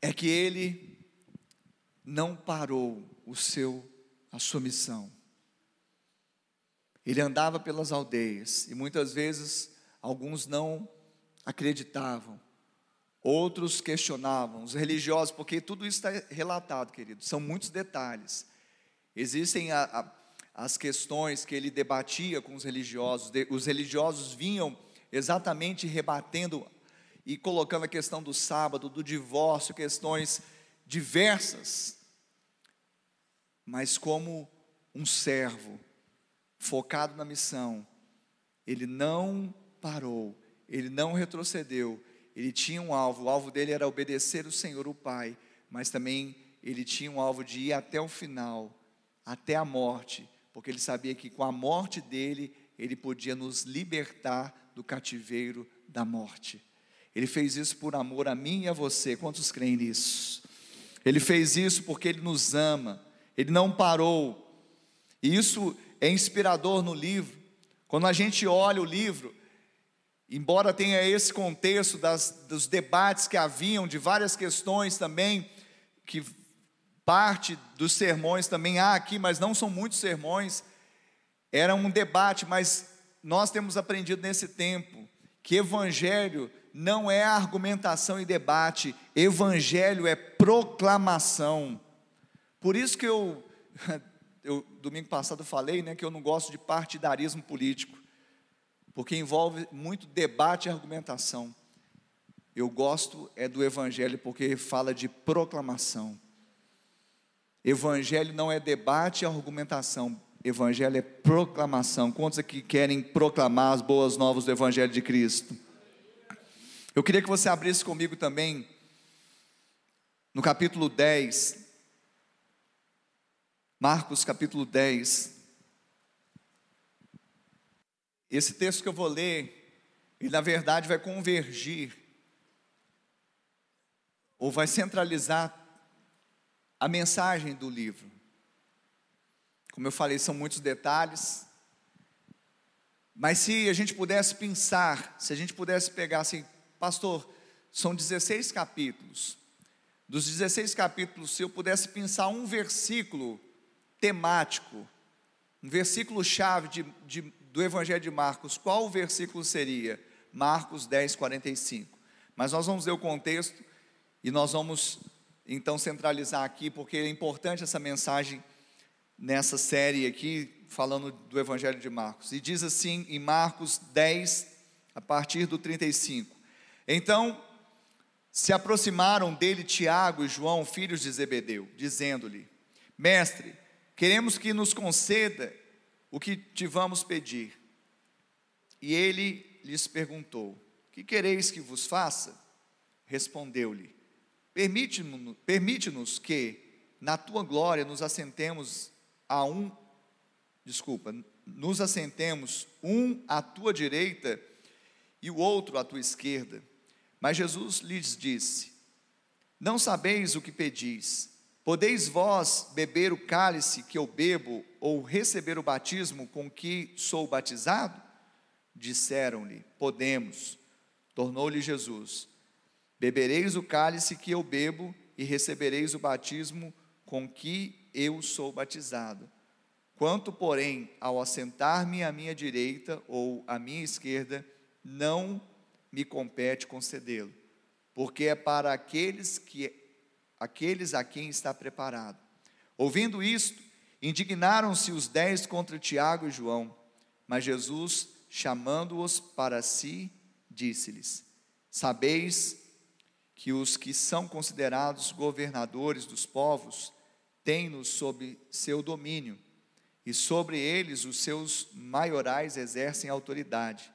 é que ele não parou o seu a sua missão. Ele andava pelas aldeias e muitas vezes alguns não acreditavam, outros questionavam, os religiosos, porque tudo isso está relatado, querido, são muitos detalhes. Existem a, a, as questões que ele debatia com os religiosos, os religiosos vinham exatamente rebatendo e colocando a questão do sábado, do divórcio, questões diversas. Mas como um servo focado na missão, ele não parou, ele não retrocedeu, ele tinha um alvo, o alvo dele era obedecer o Senhor, o Pai, mas também ele tinha um alvo de ir até o final, até a morte, porque ele sabia que com a morte dele, ele podia nos libertar do cativeiro da morte. Ele fez isso por amor a mim e a você. Quantos creem nisso? Ele fez isso porque ele nos ama. Ele não parou. E isso é inspirador no livro. Quando a gente olha o livro, embora tenha esse contexto das, dos debates que haviam, de várias questões também, que parte dos sermões também há aqui, mas não são muitos sermões, era um debate, mas nós temos aprendido nesse tempo que evangelho não é argumentação e debate, evangelho é proclamação. Por isso que eu, eu domingo passado falei, né, que eu não gosto de partidarismo político, porque envolve muito debate e argumentação. Eu gosto é do evangelho porque fala de proclamação. Evangelho não é debate e argumentação. Evangelho é proclamação. Quantos aqui querem proclamar as boas novas do Evangelho de Cristo? Eu queria que você abrisse comigo também no capítulo 10, Marcos capítulo 10. Esse texto que eu vou ler, ele na verdade vai convergir, ou vai centralizar a mensagem do livro. Como eu falei, são muitos detalhes. Mas se a gente pudesse pensar, se a gente pudesse pegar assim, pastor, são 16 capítulos. Dos 16 capítulos, se eu pudesse pensar um versículo temático, um versículo chave de, de, do Evangelho de Marcos, qual o versículo seria? Marcos 10, 45. Mas nós vamos ver o contexto e nós vamos então centralizar aqui, porque é importante essa mensagem nessa série aqui, falando do Evangelho de Marcos. E diz assim em Marcos 10, a partir do 35. Então se aproximaram dele Tiago e João, filhos de Zebedeu, dizendo-lhe: Mestre, queremos que nos conceda o que te vamos pedir. E ele lhes perguntou: Que quereis que vos faça? Respondeu-lhe: Permite-nos permite que, na tua glória, nos assentemos a um, desculpa, nos assentemos um à tua direita e o outro à tua esquerda. Mas Jesus lhes disse: Não sabeis o que pedis. Podeis vós beber o cálice que eu bebo, ou receber o batismo com que sou batizado? Disseram-lhe: Podemos. Tornou-lhe Jesus: Bebereis o cálice que eu bebo, e recebereis o batismo com que eu sou batizado. Quanto, porém, ao assentar-me à minha direita ou à minha esquerda, não me compete concedê-lo, porque é para aqueles que aqueles a quem está preparado. Ouvindo isto, indignaram-se os dez contra Tiago e João, mas Jesus, chamando-os para si, disse-lhes: Sabeis que os que são considerados governadores dos povos têm-nos sob seu domínio, e sobre eles os seus maiorais exercem autoridade.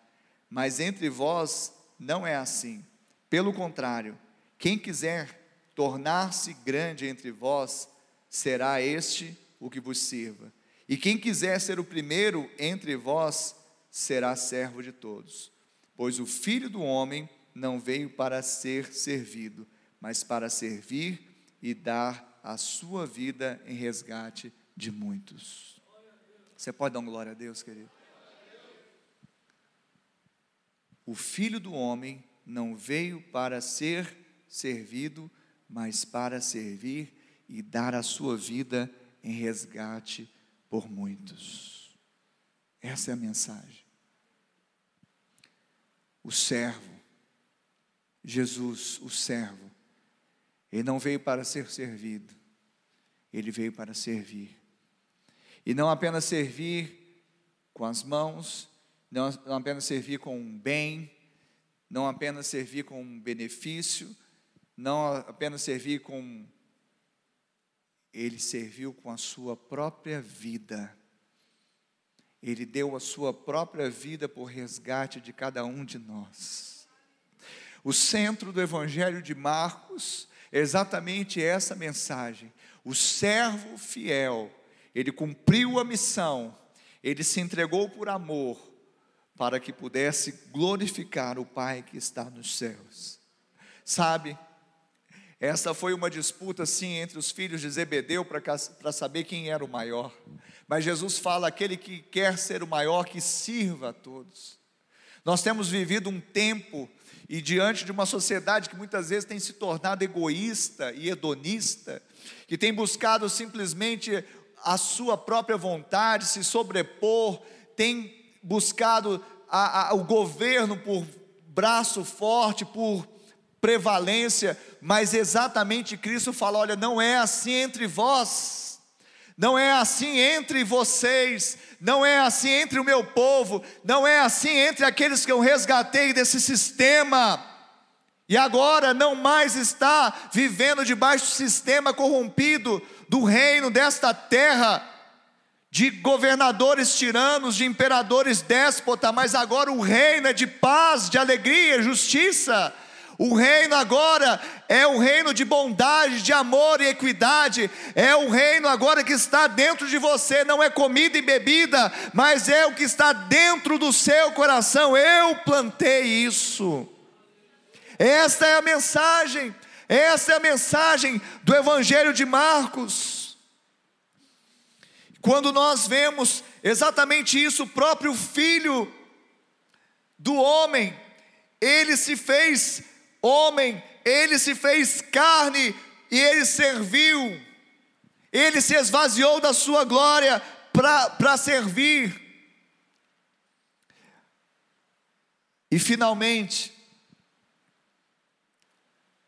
Mas entre vós não é assim. Pelo contrário, quem quiser tornar-se grande entre vós, será este o que vos sirva. E quem quiser ser o primeiro entre vós, será servo de todos. Pois o filho do homem não veio para ser servido, mas para servir e dar a sua vida em resgate de muitos. Você pode dar uma glória a Deus, querido? O filho do homem não veio para ser servido, mas para servir e dar a sua vida em resgate por muitos. Essa é a mensagem. O servo, Jesus, o servo, ele não veio para ser servido, ele veio para servir. E não apenas servir com as mãos, não, apenas servir com um bem, não apenas servir com um benefício, não apenas servir com. Ele serviu com a sua própria vida. Ele deu a sua própria vida por resgate de cada um de nós. O centro do Evangelho de Marcos é exatamente essa mensagem. O servo fiel, ele cumpriu a missão, ele se entregou por amor, para que pudesse glorificar o Pai que está nos céus. Sabe, essa foi uma disputa sim entre os filhos de Zebedeu para saber quem era o maior. Mas Jesus fala: aquele que quer ser o maior, que sirva a todos. Nós temos vivido um tempo e diante de uma sociedade que muitas vezes tem se tornado egoísta e hedonista, que tem buscado simplesmente a sua própria vontade, se sobrepor, tem buscado a, a, o governo por braço forte, por prevalência, mas exatamente Cristo fala: olha, não é assim entre vós, não é assim entre vocês, não é assim entre o meu povo, não é assim entre aqueles que eu resgatei desse sistema. E agora não mais está vivendo debaixo do sistema corrompido do reino desta terra, de governadores tiranos, de imperadores déspota, mas agora o reino é de paz, de alegria, justiça. O reino agora é o reino de bondade, de amor e equidade. É o reino agora que está dentro de você, não é comida e bebida, mas é o que está dentro do seu coração. Eu plantei isso. Esta é a mensagem. Essa é a mensagem do Evangelho de Marcos. Quando nós vemos exatamente isso, o próprio filho do homem, ele se fez homem, ele se fez carne e ele serviu, ele se esvaziou da sua glória para servir. E finalmente,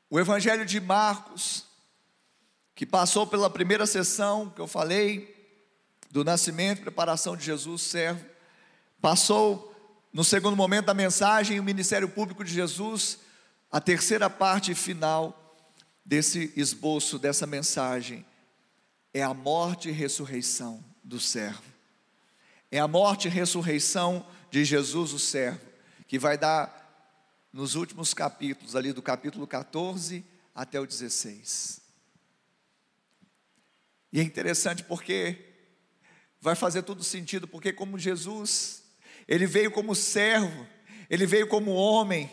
o Evangelho de Marcos, que passou pela primeira sessão que eu falei, do nascimento preparação de Jesus, servo, passou no segundo momento da mensagem, o ministério público de Jesus, a terceira parte final desse esboço, dessa mensagem, é a morte e ressurreição do servo. É a morte e ressurreição de Jesus, o servo, que vai dar nos últimos capítulos, ali do capítulo 14 até o 16. E é interessante porque vai fazer todo sentido, porque como Jesus, ele veio como servo, ele veio como homem,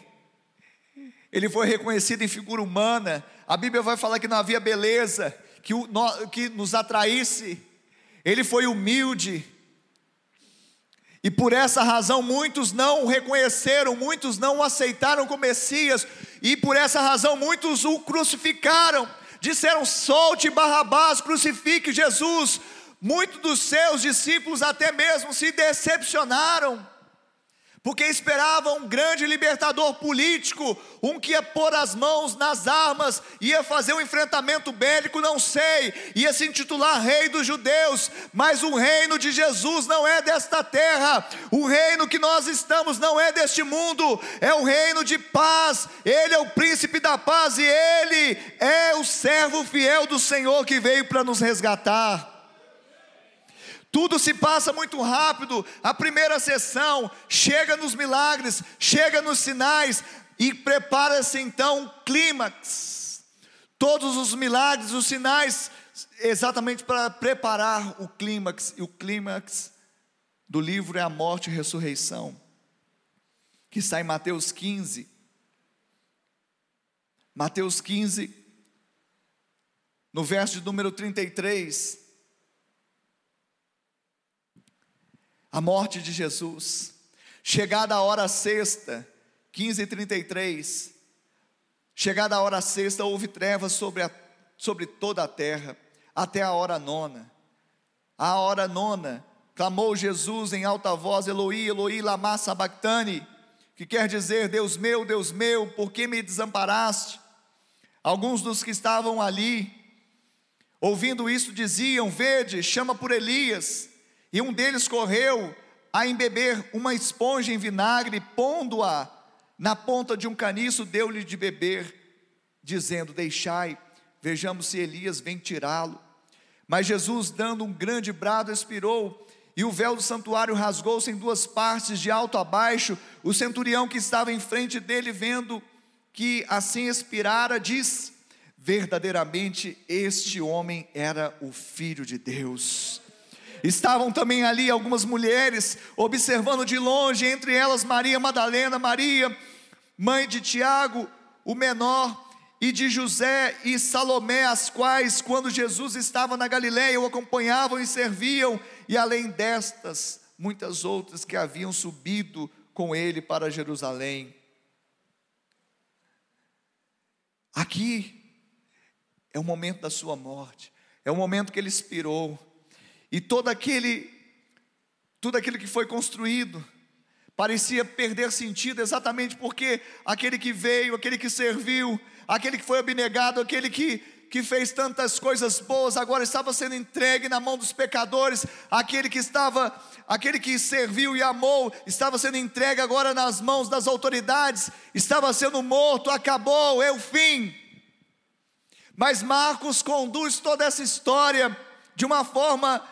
ele foi reconhecido em figura humana. A Bíblia vai falar que não havia beleza que, o, que nos atraísse. Ele foi humilde. E por essa razão muitos não o reconheceram, muitos não o aceitaram como Messias, e por essa razão muitos o crucificaram. Disseram: solte Barrabás, crucifique Jesus. Muitos dos seus discípulos até mesmo se decepcionaram porque esperavam um grande libertador político, um que ia pôr as mãos nas armas, ia fazer um enfrentamento bélico, não sei, ia se intitular Rei dos Judeus, mas o reino de Jesus não é desta terra, o reino que nós estamos não é deste mundo, é o reino de paz, Ele é o príncipe da paz e Ele é o servo fiel do Senhor que veio para nos resgatar. Tudo se passa muito rápido. A primeira sessão chega nos milagres, chega nos sinais e prepara-se então um clímax. Todos os milagres, os sinais, exatamente para preparar o clímax. E o clímax do livro é a morte e ressurreição, que está em Mateus 15. Mateus 15, no verso de número 33. A morte de Jesus. Chegada a hora sexta, 15:33, chegada a hora sexta, houve trevas sobre, a, sobre toda a terra, até a hora nona. A hora nona, clamou Jesus em alta voz: Eloi, Eloi, lama sabachthani, que quer dizer: Deus meu, Deus meu, por que me desamparaste? Alguns dos que estavam ali, ouvindo isso, diziam: Vede, chama por Elias. E um deles correu a embeber uma esponja em vinagre, pondo-a na ponta de um caniço, deu-lhe de beber, dizendo: Deixai, vejamos se Elias vem tirá-lo. Mas Jesus, dando um grande brado, expirou, e o véu do santuário rasgou-se em duas partes, de alto a baixo. O centurião que estava em frente dele, vendo que assim expirara, disse: Verdadeiramente este homem era o filho de Deus. Estavam também ali algumas mulheres observando de longe, entre elas Maria Madalena, Maria, mãe de Tiago, o menor, e de José e Salomé, as quais, quando Jesus estava na Galiléia, o acompanhavam e serviam, e além destas, muitas outras que haviam subido com ele para Jerusalém. Aqui é o momento da sua morte, é o momento que ele expirou. E todo aquele tudo aquilo que foi construído, parecia perder sentido exatamente porque aquele que veio, aquele que serviu, aquele que foi abnegado, aquele que, que fez tantas coisas boas, agora estava sendo entregue na mão dos pecadores, aquele que estava, aquele que serviu e amou, estava sendo entregue agora nas mãos das autoridades, estava sendo morto, acabou, é o fim. Mas Marcos conduz toda essa história de uma forma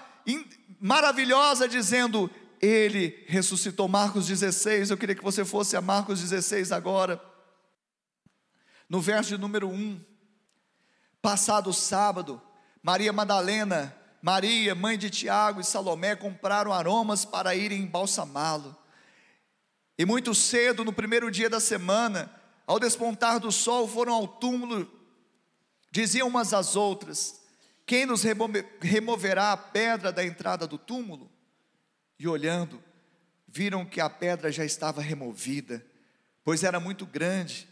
maravilhosa, dizendo: ele ressuscitou. Marcos 16, eu queria que você fosse a Marcos 16 agora. No verso de número 1. Passado sábado, Maria Madalena, Maria, mãe de Tiago e Salomé compraram aromas para irem embalsamá-lo. E muito cedo, no primeiro dia da semana, ao despontar do sol, foram ao túmulo, diziam umas às outras: Quem nos removerá a pedra da entrada do túmulo? e olhando, viram que a pedra já estava removida, pois era muito grande.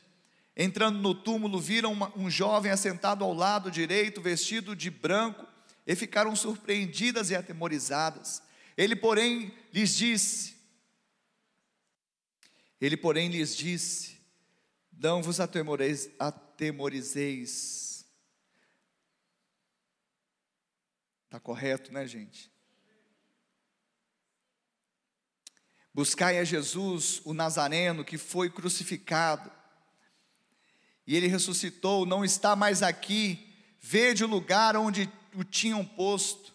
Entrando no túmulo, viram uma, um jovem assentado ao lado direito, vestido de branco, e ficaram surpreendidas e atemorizadas. Ele, porém, lhes disse: Ele, porém, lhes disse: Não vos atemorizeis. Está correto, né, gente? Buscai a Jesus, o Nazareno, que foi crucificado, e ele ressuscitou, não está mais aqui, vede o lugar onde o tinham posto,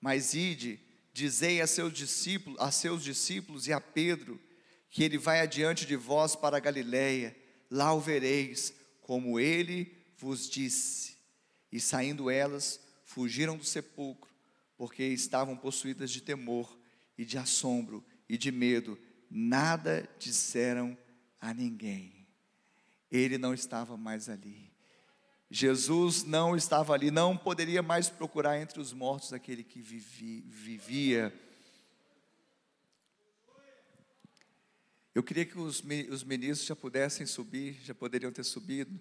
mas ide, dizei a seus discípulos, a seus discípulos e a Pedro, que ele vai adiante de vós para a Galiléia, lá o vereis, como ele vos disse. E saindo elas, fugiram do sepulcro, porque estavam possuídas de temor e de assombro, e de medo, nada disseram a ninguém. Ele não estava mais ali. Jesus não estava ali, não poderia mais procurar entre os mortos aquele que vivia. Eu queria que os, os ministros já pudessem subir, já poderiam ter subido.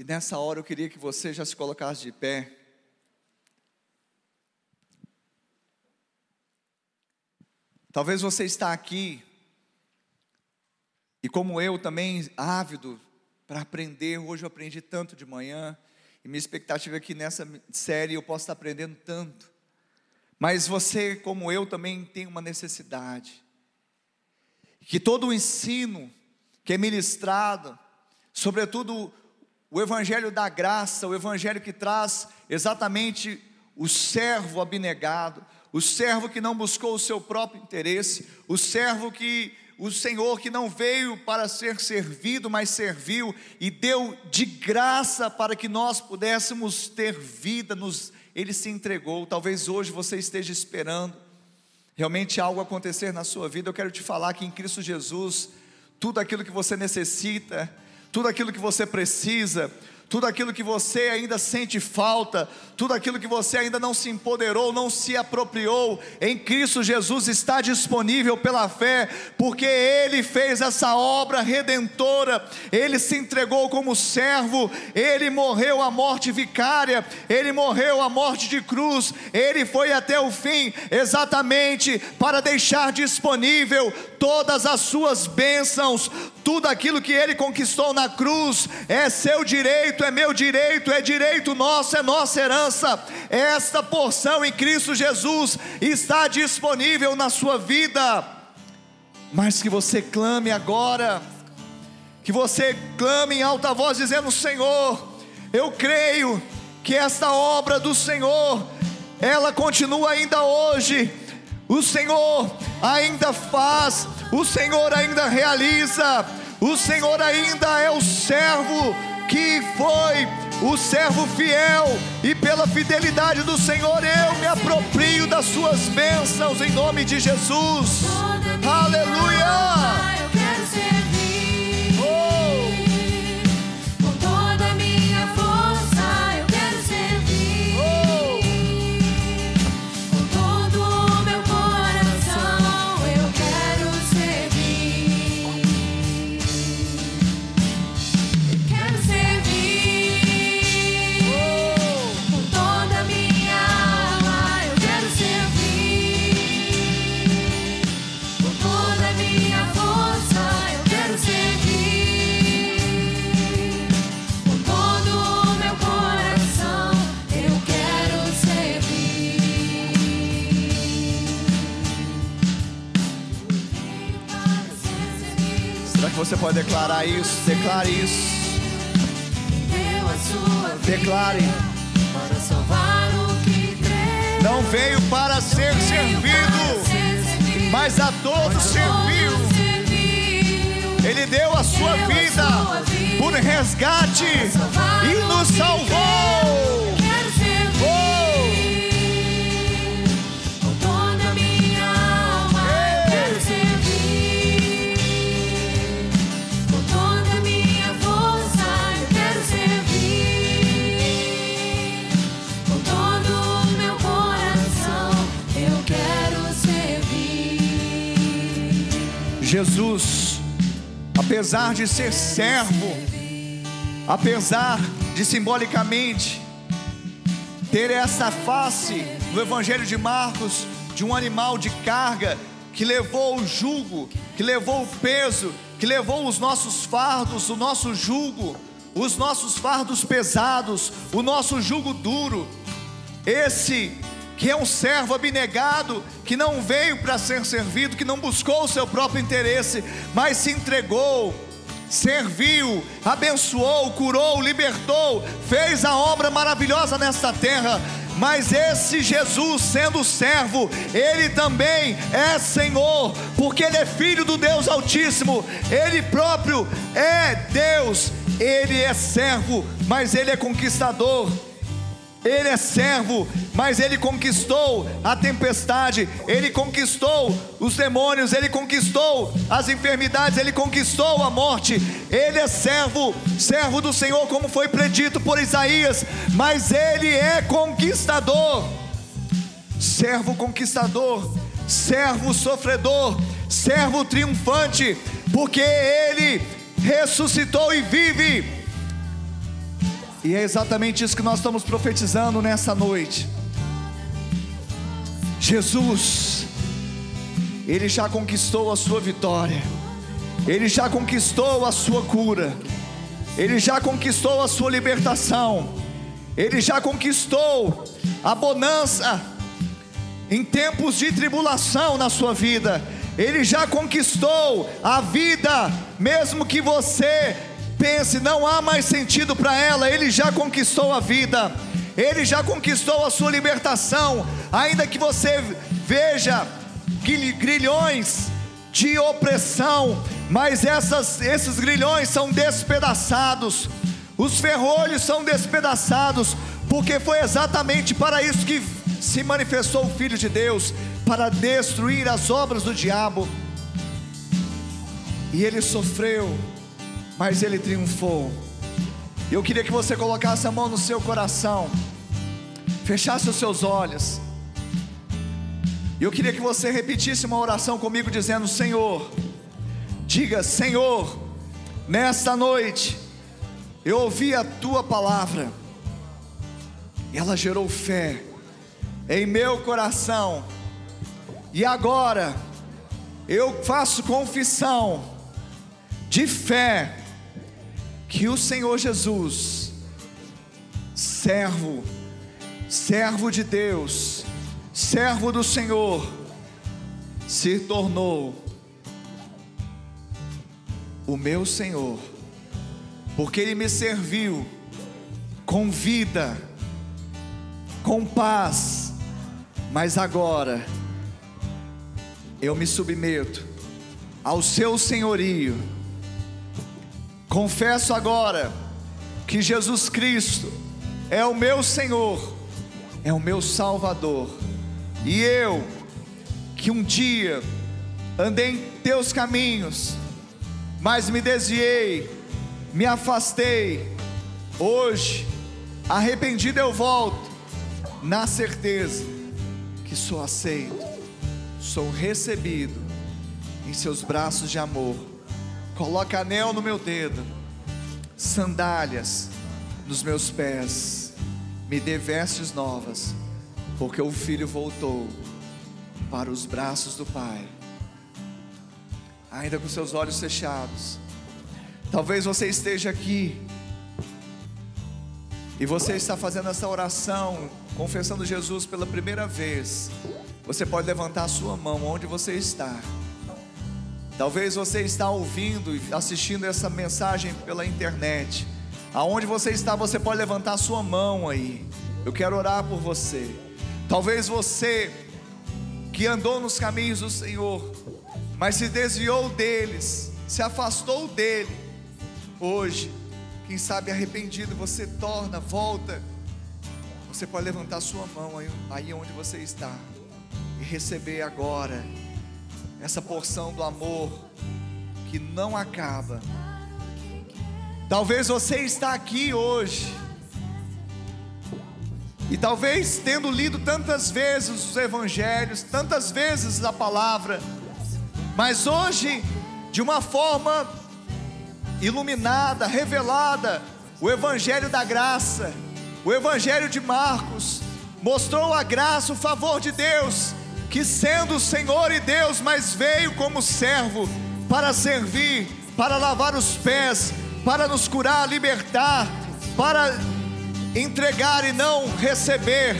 E nessa hora eu queria que você já se colocasse de pé. Talvez você está aqui e como eu também ávido para aprender. Hoje eu aprendi tanto de manhã e minha expectativa é que nessa série eu possa estar aprendendo tanto. Mas você, como eu, também tem uma necessidade que todo o ensino que é ministrado, sobretudo o evangelho da graça, o evangelho que traz exatamente o servo abnegado, o servo que não buscou o seu próprio interesse, o servo que o Senhor que não veio para ser servido, mas serviu e deu de graça para que nós pudéssemos ter vida, nos, ele se entregou. Talvez hoje você esteja esperando realmente algo acontecer na sua vida. Eu quero te falar que em Cristo Jesus, tudo aquilo que você necessita, tudo aquilo que você precisa, tudo aquilo que você ainda sente falta, tudo aquilo que você ainda não se empoderou, não se apropriou, em Cristo Jesus está disponível pela fé, porque Ele fez essa obra redentora, Ele se entregou como servo, Ele morreu a morte vicária, Ele morreu a morte de cruz, Ele foi até o fim, exatamente para deixar disponível todas as suas bênçãos, tudo aquilo que Ele conquistou na cruz, é seu direito direito, é meu direito, é direito nosso, é nossa herança. Esta porção em Cristo Jesus está disponível na sua vida. Mas que você clame agora, que você clame em alta voz, dizendo: Senhor, eu creio que esta obra do Senhor, ela continua ainda hoje. O Senhor ainda faz, o Senhor ainda realiza, o Senhor ainda é o servo que foi o servo fiel, e pela fidelidade do Senhor eu me aproprio das suas bênçãos em nome de Jesus. Aleluia! Pode declarar isso, declare isso. Deu a sua Declare. para salvar o que crê. Não veio para ser Veio para servido, ser servido, mas a todos serviu. todos serviu. Ele deu a sua Deu a vida sua vida por resgate para e nos salvou. Jesus, apesar de ser servo, apesar de simbolicamente ter essa face no Evangelho de Marcos de um animal de carga que levou o jugo, que levou o peso, que levou os nossos fardos, o nosso jugo, os nossos fardos pesados, o nosso jugo duro. Esse que é um servo abnegado, que não veio para ser servido, que não buscou o seu próprio interesse, mas se entregou, serviu, abençoou, curou, libertou, fez a obra maravilhosa nesta terra. Mas esse Jesus, sendo servo, ele também é Senhor, porque ele é filho do Deus Altíssimo, ele próprio é Deus, ele é servo, mas ele é conquistador. Ele é servo, mas ele conquistou a tempestade, ele conquistou os demônios, ele conquistou as enfermidades, ele conquistou a morte. Ele é servo, servo do Senhor, como foi predito por Isaías, mas ele é conquistador. Servo conquistador, servo sofredor, servo triunfante, porque ele ressuscitou e vive. E é exatamente isso que nós estamos profetizando nessa noite. Jesus, Ele já conquistou a sua vitória, Ele já conquistou a sua cura, Ele já conquistou a sua libertação, Ele já conquistou a bonança em tempos de tribulação na sua vida. Ele já conquistou a vida, mesmo que você pense não há mais sentido para ela, ele já conquistou a vida. Ele já conquistou a sua libertação, ainda que você veja grilhões de opressão, mas essas, esses grilhões são despedaçados, os ferrolhos são despedaçados, porque foi exatamente para isso que se manifestou o Filho de Deus para destruir as obras do diabo. E ele sofreu, mas ele triunfou. Eu queria que você colocasse a mão no seu coração, fechasse os seus olhos. Eu queria que você repetisse uma oração comigo, dizendo: Senhor, diga, Senhor, nesta noite, eu ouvi a tua palavra, e ela gerou fé em meu coração, e agora eu faço confissão de fé que o Senhor Jesus, servo, servo de Deus, servo do Senhor, se tornou o meu Senhor, porque Ele me serviu com vida, com paz, mas agora eu me submeto ao Seu senhorio. Confesso agora que Jesus Cristo é o meu Senhor, é o meu Salvador, e eu, que um dia andei em teus caminhos, mas me desviei, me afastei, hoje, arrependido eu volto, na certeza que sou aceito, sou recebido em seus braços de amor. Coloca anel no meu dedo, sandálias nos meus pés, me dê vestes novas, porque o filho voltou para os braços do Pai, ainda com seus olhos fechados. Talvez você esteja aqui e você está fazendo essa oração, confessando Jesus pela primeira vez. Você pode levantar a sua mão onde você está. Talvez você está ouvindo e assistindo essa mensagem pela internet. Aonde você está, você pode levantar sua mão aí. Eu quero orar por você. Talvez você que andou nos caminhos do Senhor, mas se desviou deles, se afastou dele. Hoje, quem sabe arrependido, você torna, volta. Você pode levantar sua mão aí, aí onde você está e receber agora essa porção do amor que não acaba. Talvez você está aqui hoje e talvez tendo lido tantas vezes os evangelhos, tantas vezes a palavra, mas hoje de uma forma iluminada, revelada, o evangelho da graça, o evangelho de Marcos mostrou a graça, o favor de Deus, que sendo Senhor e Deus, mas veio como servo para servir, para lavar os pés, para nos curar, libertar, para entregar e não receber.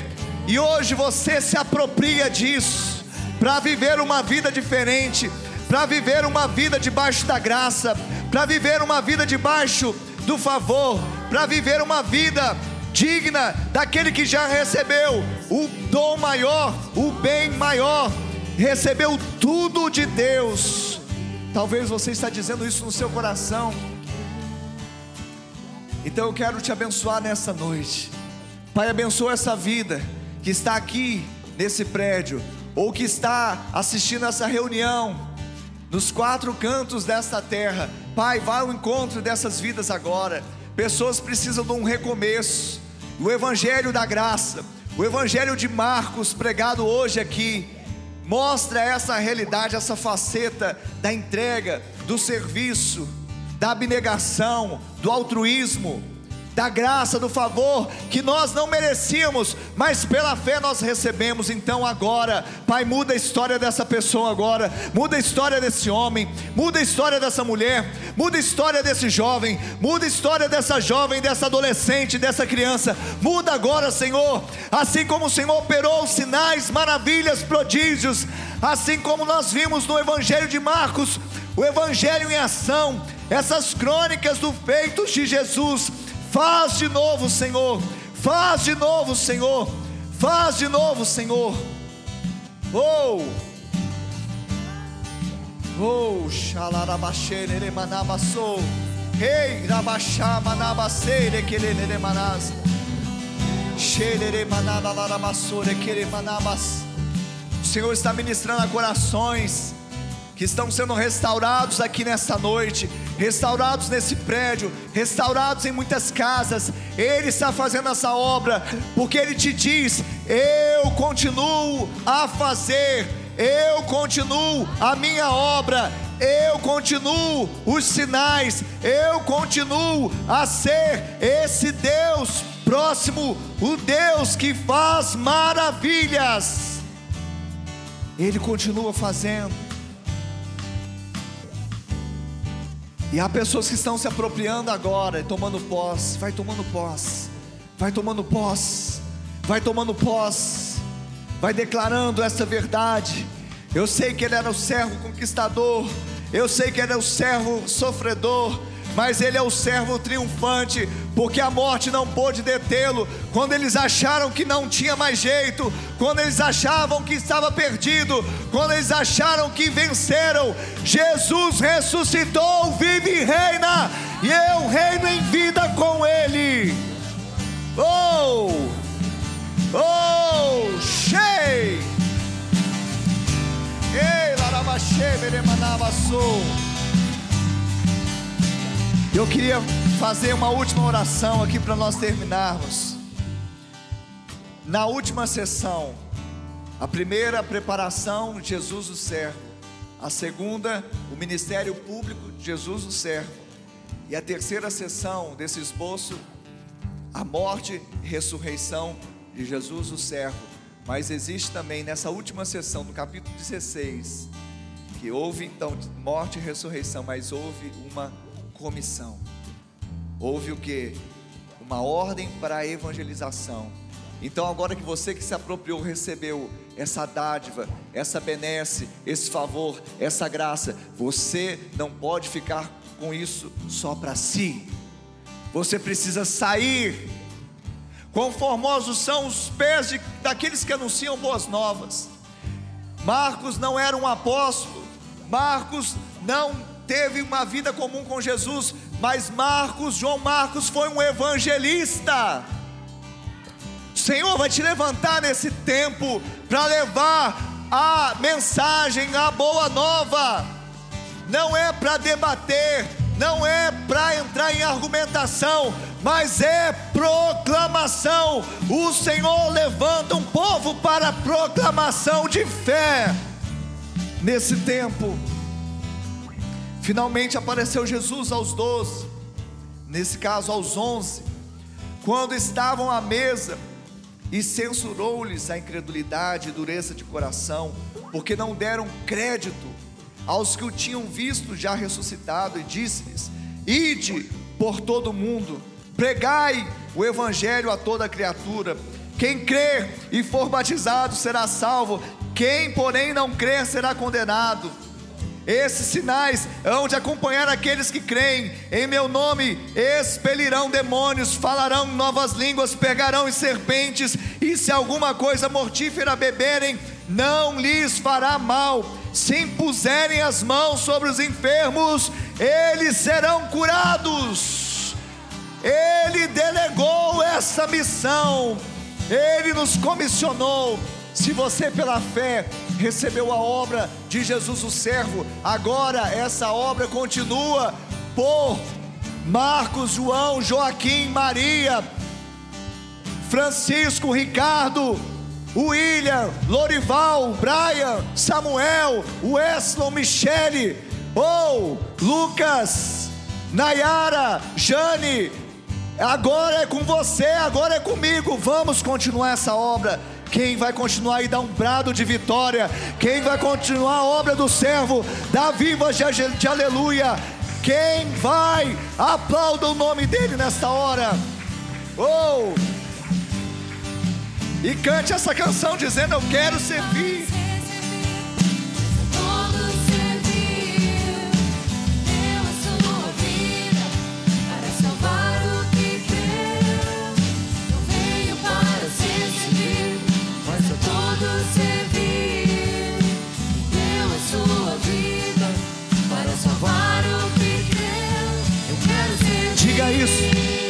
E hoje você se apropria disso para viver uma vida diferente, para viver uma vida debaixo da graça, para viver uma vida debaixo do favor, para viver uma vida digna daquele que já recebeu o dom maior, o bem maior, recebeu tudo de Deus. Talvez você está dizendo isso no seu coração. Então eu quero te abençoar nessa noite. Pai, abençoa essa vida que está aqui nesse prédio ou que está assistindo essa reunião nos quatro cantos desta terra. Pai, vá ao encontro dessas vidas agora. Pessoas precisam de um recomeço. O evangelho da graça, o evangelho de Marcos pregado hoje aqui mostra essa realidade, essa faceta da entrega, do serviço, da abnegação, do altruísmo, da graça, do favor que nós não merecíamos, mas pela fé nós recebemos. Então agora, Pai, muda a história dessa pessoa agora, muda a história desse homem, muda a história dessa mulher, muda a história desse jovem, muda a história dessa jovem, dessa adolescente, dessa criança. Muda agora, Senhor, assim como o Senhor operou sinais, maravilhas, prodígios, assim como nós vimos no Evangelho de Marcos, o Evangelho em ação, essas crônicas dos feitos de Jesus. Faz de novo, Senhor. Faz de novo, Senhor. Faz de novo, Senhor. Oh! Oh, xalarabaxere manabassou. Rei, rabaxá manabaseire querere manas. Xerere. O Senhor está ministrando a corações que estão sendo restaurados aqui nessa noite, restaurados nesse prédio, restaurados em muitas casas. Ele está fazendo essa obra, porque Ele te diz: Eu continuo a fazer, eu continuo a minha obra, eu continuo os sinais, eu continuo a ser esse Deus próximo, o Deus que faz maravilhas. Ele continua fazendo. E há pessoas que estão se apropriando agora tomando posse. Vai tomando posse. Vai tomando posse. Vai tomando posse. Vai declarando essa verdade. Eu sei que ele era o servo conquistador. Eu sei que ele é o servo sofredor mas ele é o servo triunfante, porque a morte não pôde detê-lo. Quando eles acharam que não tinha mais jeito, quando eles achavam que estava perdido, quando eles acharam que venceram, Jesus ressuscitou, vive e reina, e eu reino em vida com ele. Oh! Oh! Shei! Ei, larabachê, beremanavassou. Eu queria fazer uma última oração aqui para nós terminarmos. Na última sessão, a primeira preparação, Jesus o servo. A segunda, o ministério público, Jesus o servo. E a terceira sessão desse esboço, a morte e ressurreição de Jesus o servo. Mas existe também nessa última sessão, do capítulo 16, que houve então morte e ressurreição, mas houve uma comissão. Houve o que? Uma ordem para a evangelização. Então, agora que você que se apropriou, recebeu essa dádiva, essa benesse, esse favor, essa graça, você não pode ficar com isso só para si. Você precisa sair. Quão formosos são os pés de, daqueles que anunciam boas novas. Marcos não era um apóstolo, Marcos não teve uma vida comum com Jesus, mas Marcos, João Marcos foi um evangelista. O Senhor vai te levantar nesse tempo para levar a mensagem, a boa nova. Não é para debater, não é para entrar em argumentação, mas é proclamação. O Senhor levanta um povo para proclamação de fé. Nesse tempo, finalmente apareceu Jesus aos doze, nesse caso aos onze, quando estavam à mesa, e censurou-lhes a incredulidade e dureza de coração, porque não deram crédito aos que o tinham visto já ressuscitado, e disse-lhes: Ide por todo o mundo, pregai o evangelho a toda criatura. Quem crer e for batizado será salvo, quem, porém, não crer será condenado. Esses sinais hão de acompanhar aqueles que creem. Em meu nome expelirão demônios, falarão novas línguas, pegarão em serpentes, e se alguma coisa mortífera beberem, não lhes fará mal. Se impuserem as mãos sobre os enfermos, eles serão curados. Ele delegou essa missão, ele nos comissionou. Se você, pela fé, recebeu a obra de Jesus o servo, agora essa obra continua por Marcos, João, Joaquim, Maria, Francisco, Ricardo, William, Lorival, Brian, Samuel, Wesley, Michele, ou Lucas, Nayara, Jane, agora é com você, agora é comigo, vamos continuar essa obra. Quem vai continuar e dar um brado de vitória? Quem vai continuar a obra do servo? Dá vivas de, aleluia. Quem vai? Aplauda o nome dele nesta hora. Oh! E cante essa canção dizendo: Eu quero servir. Isso.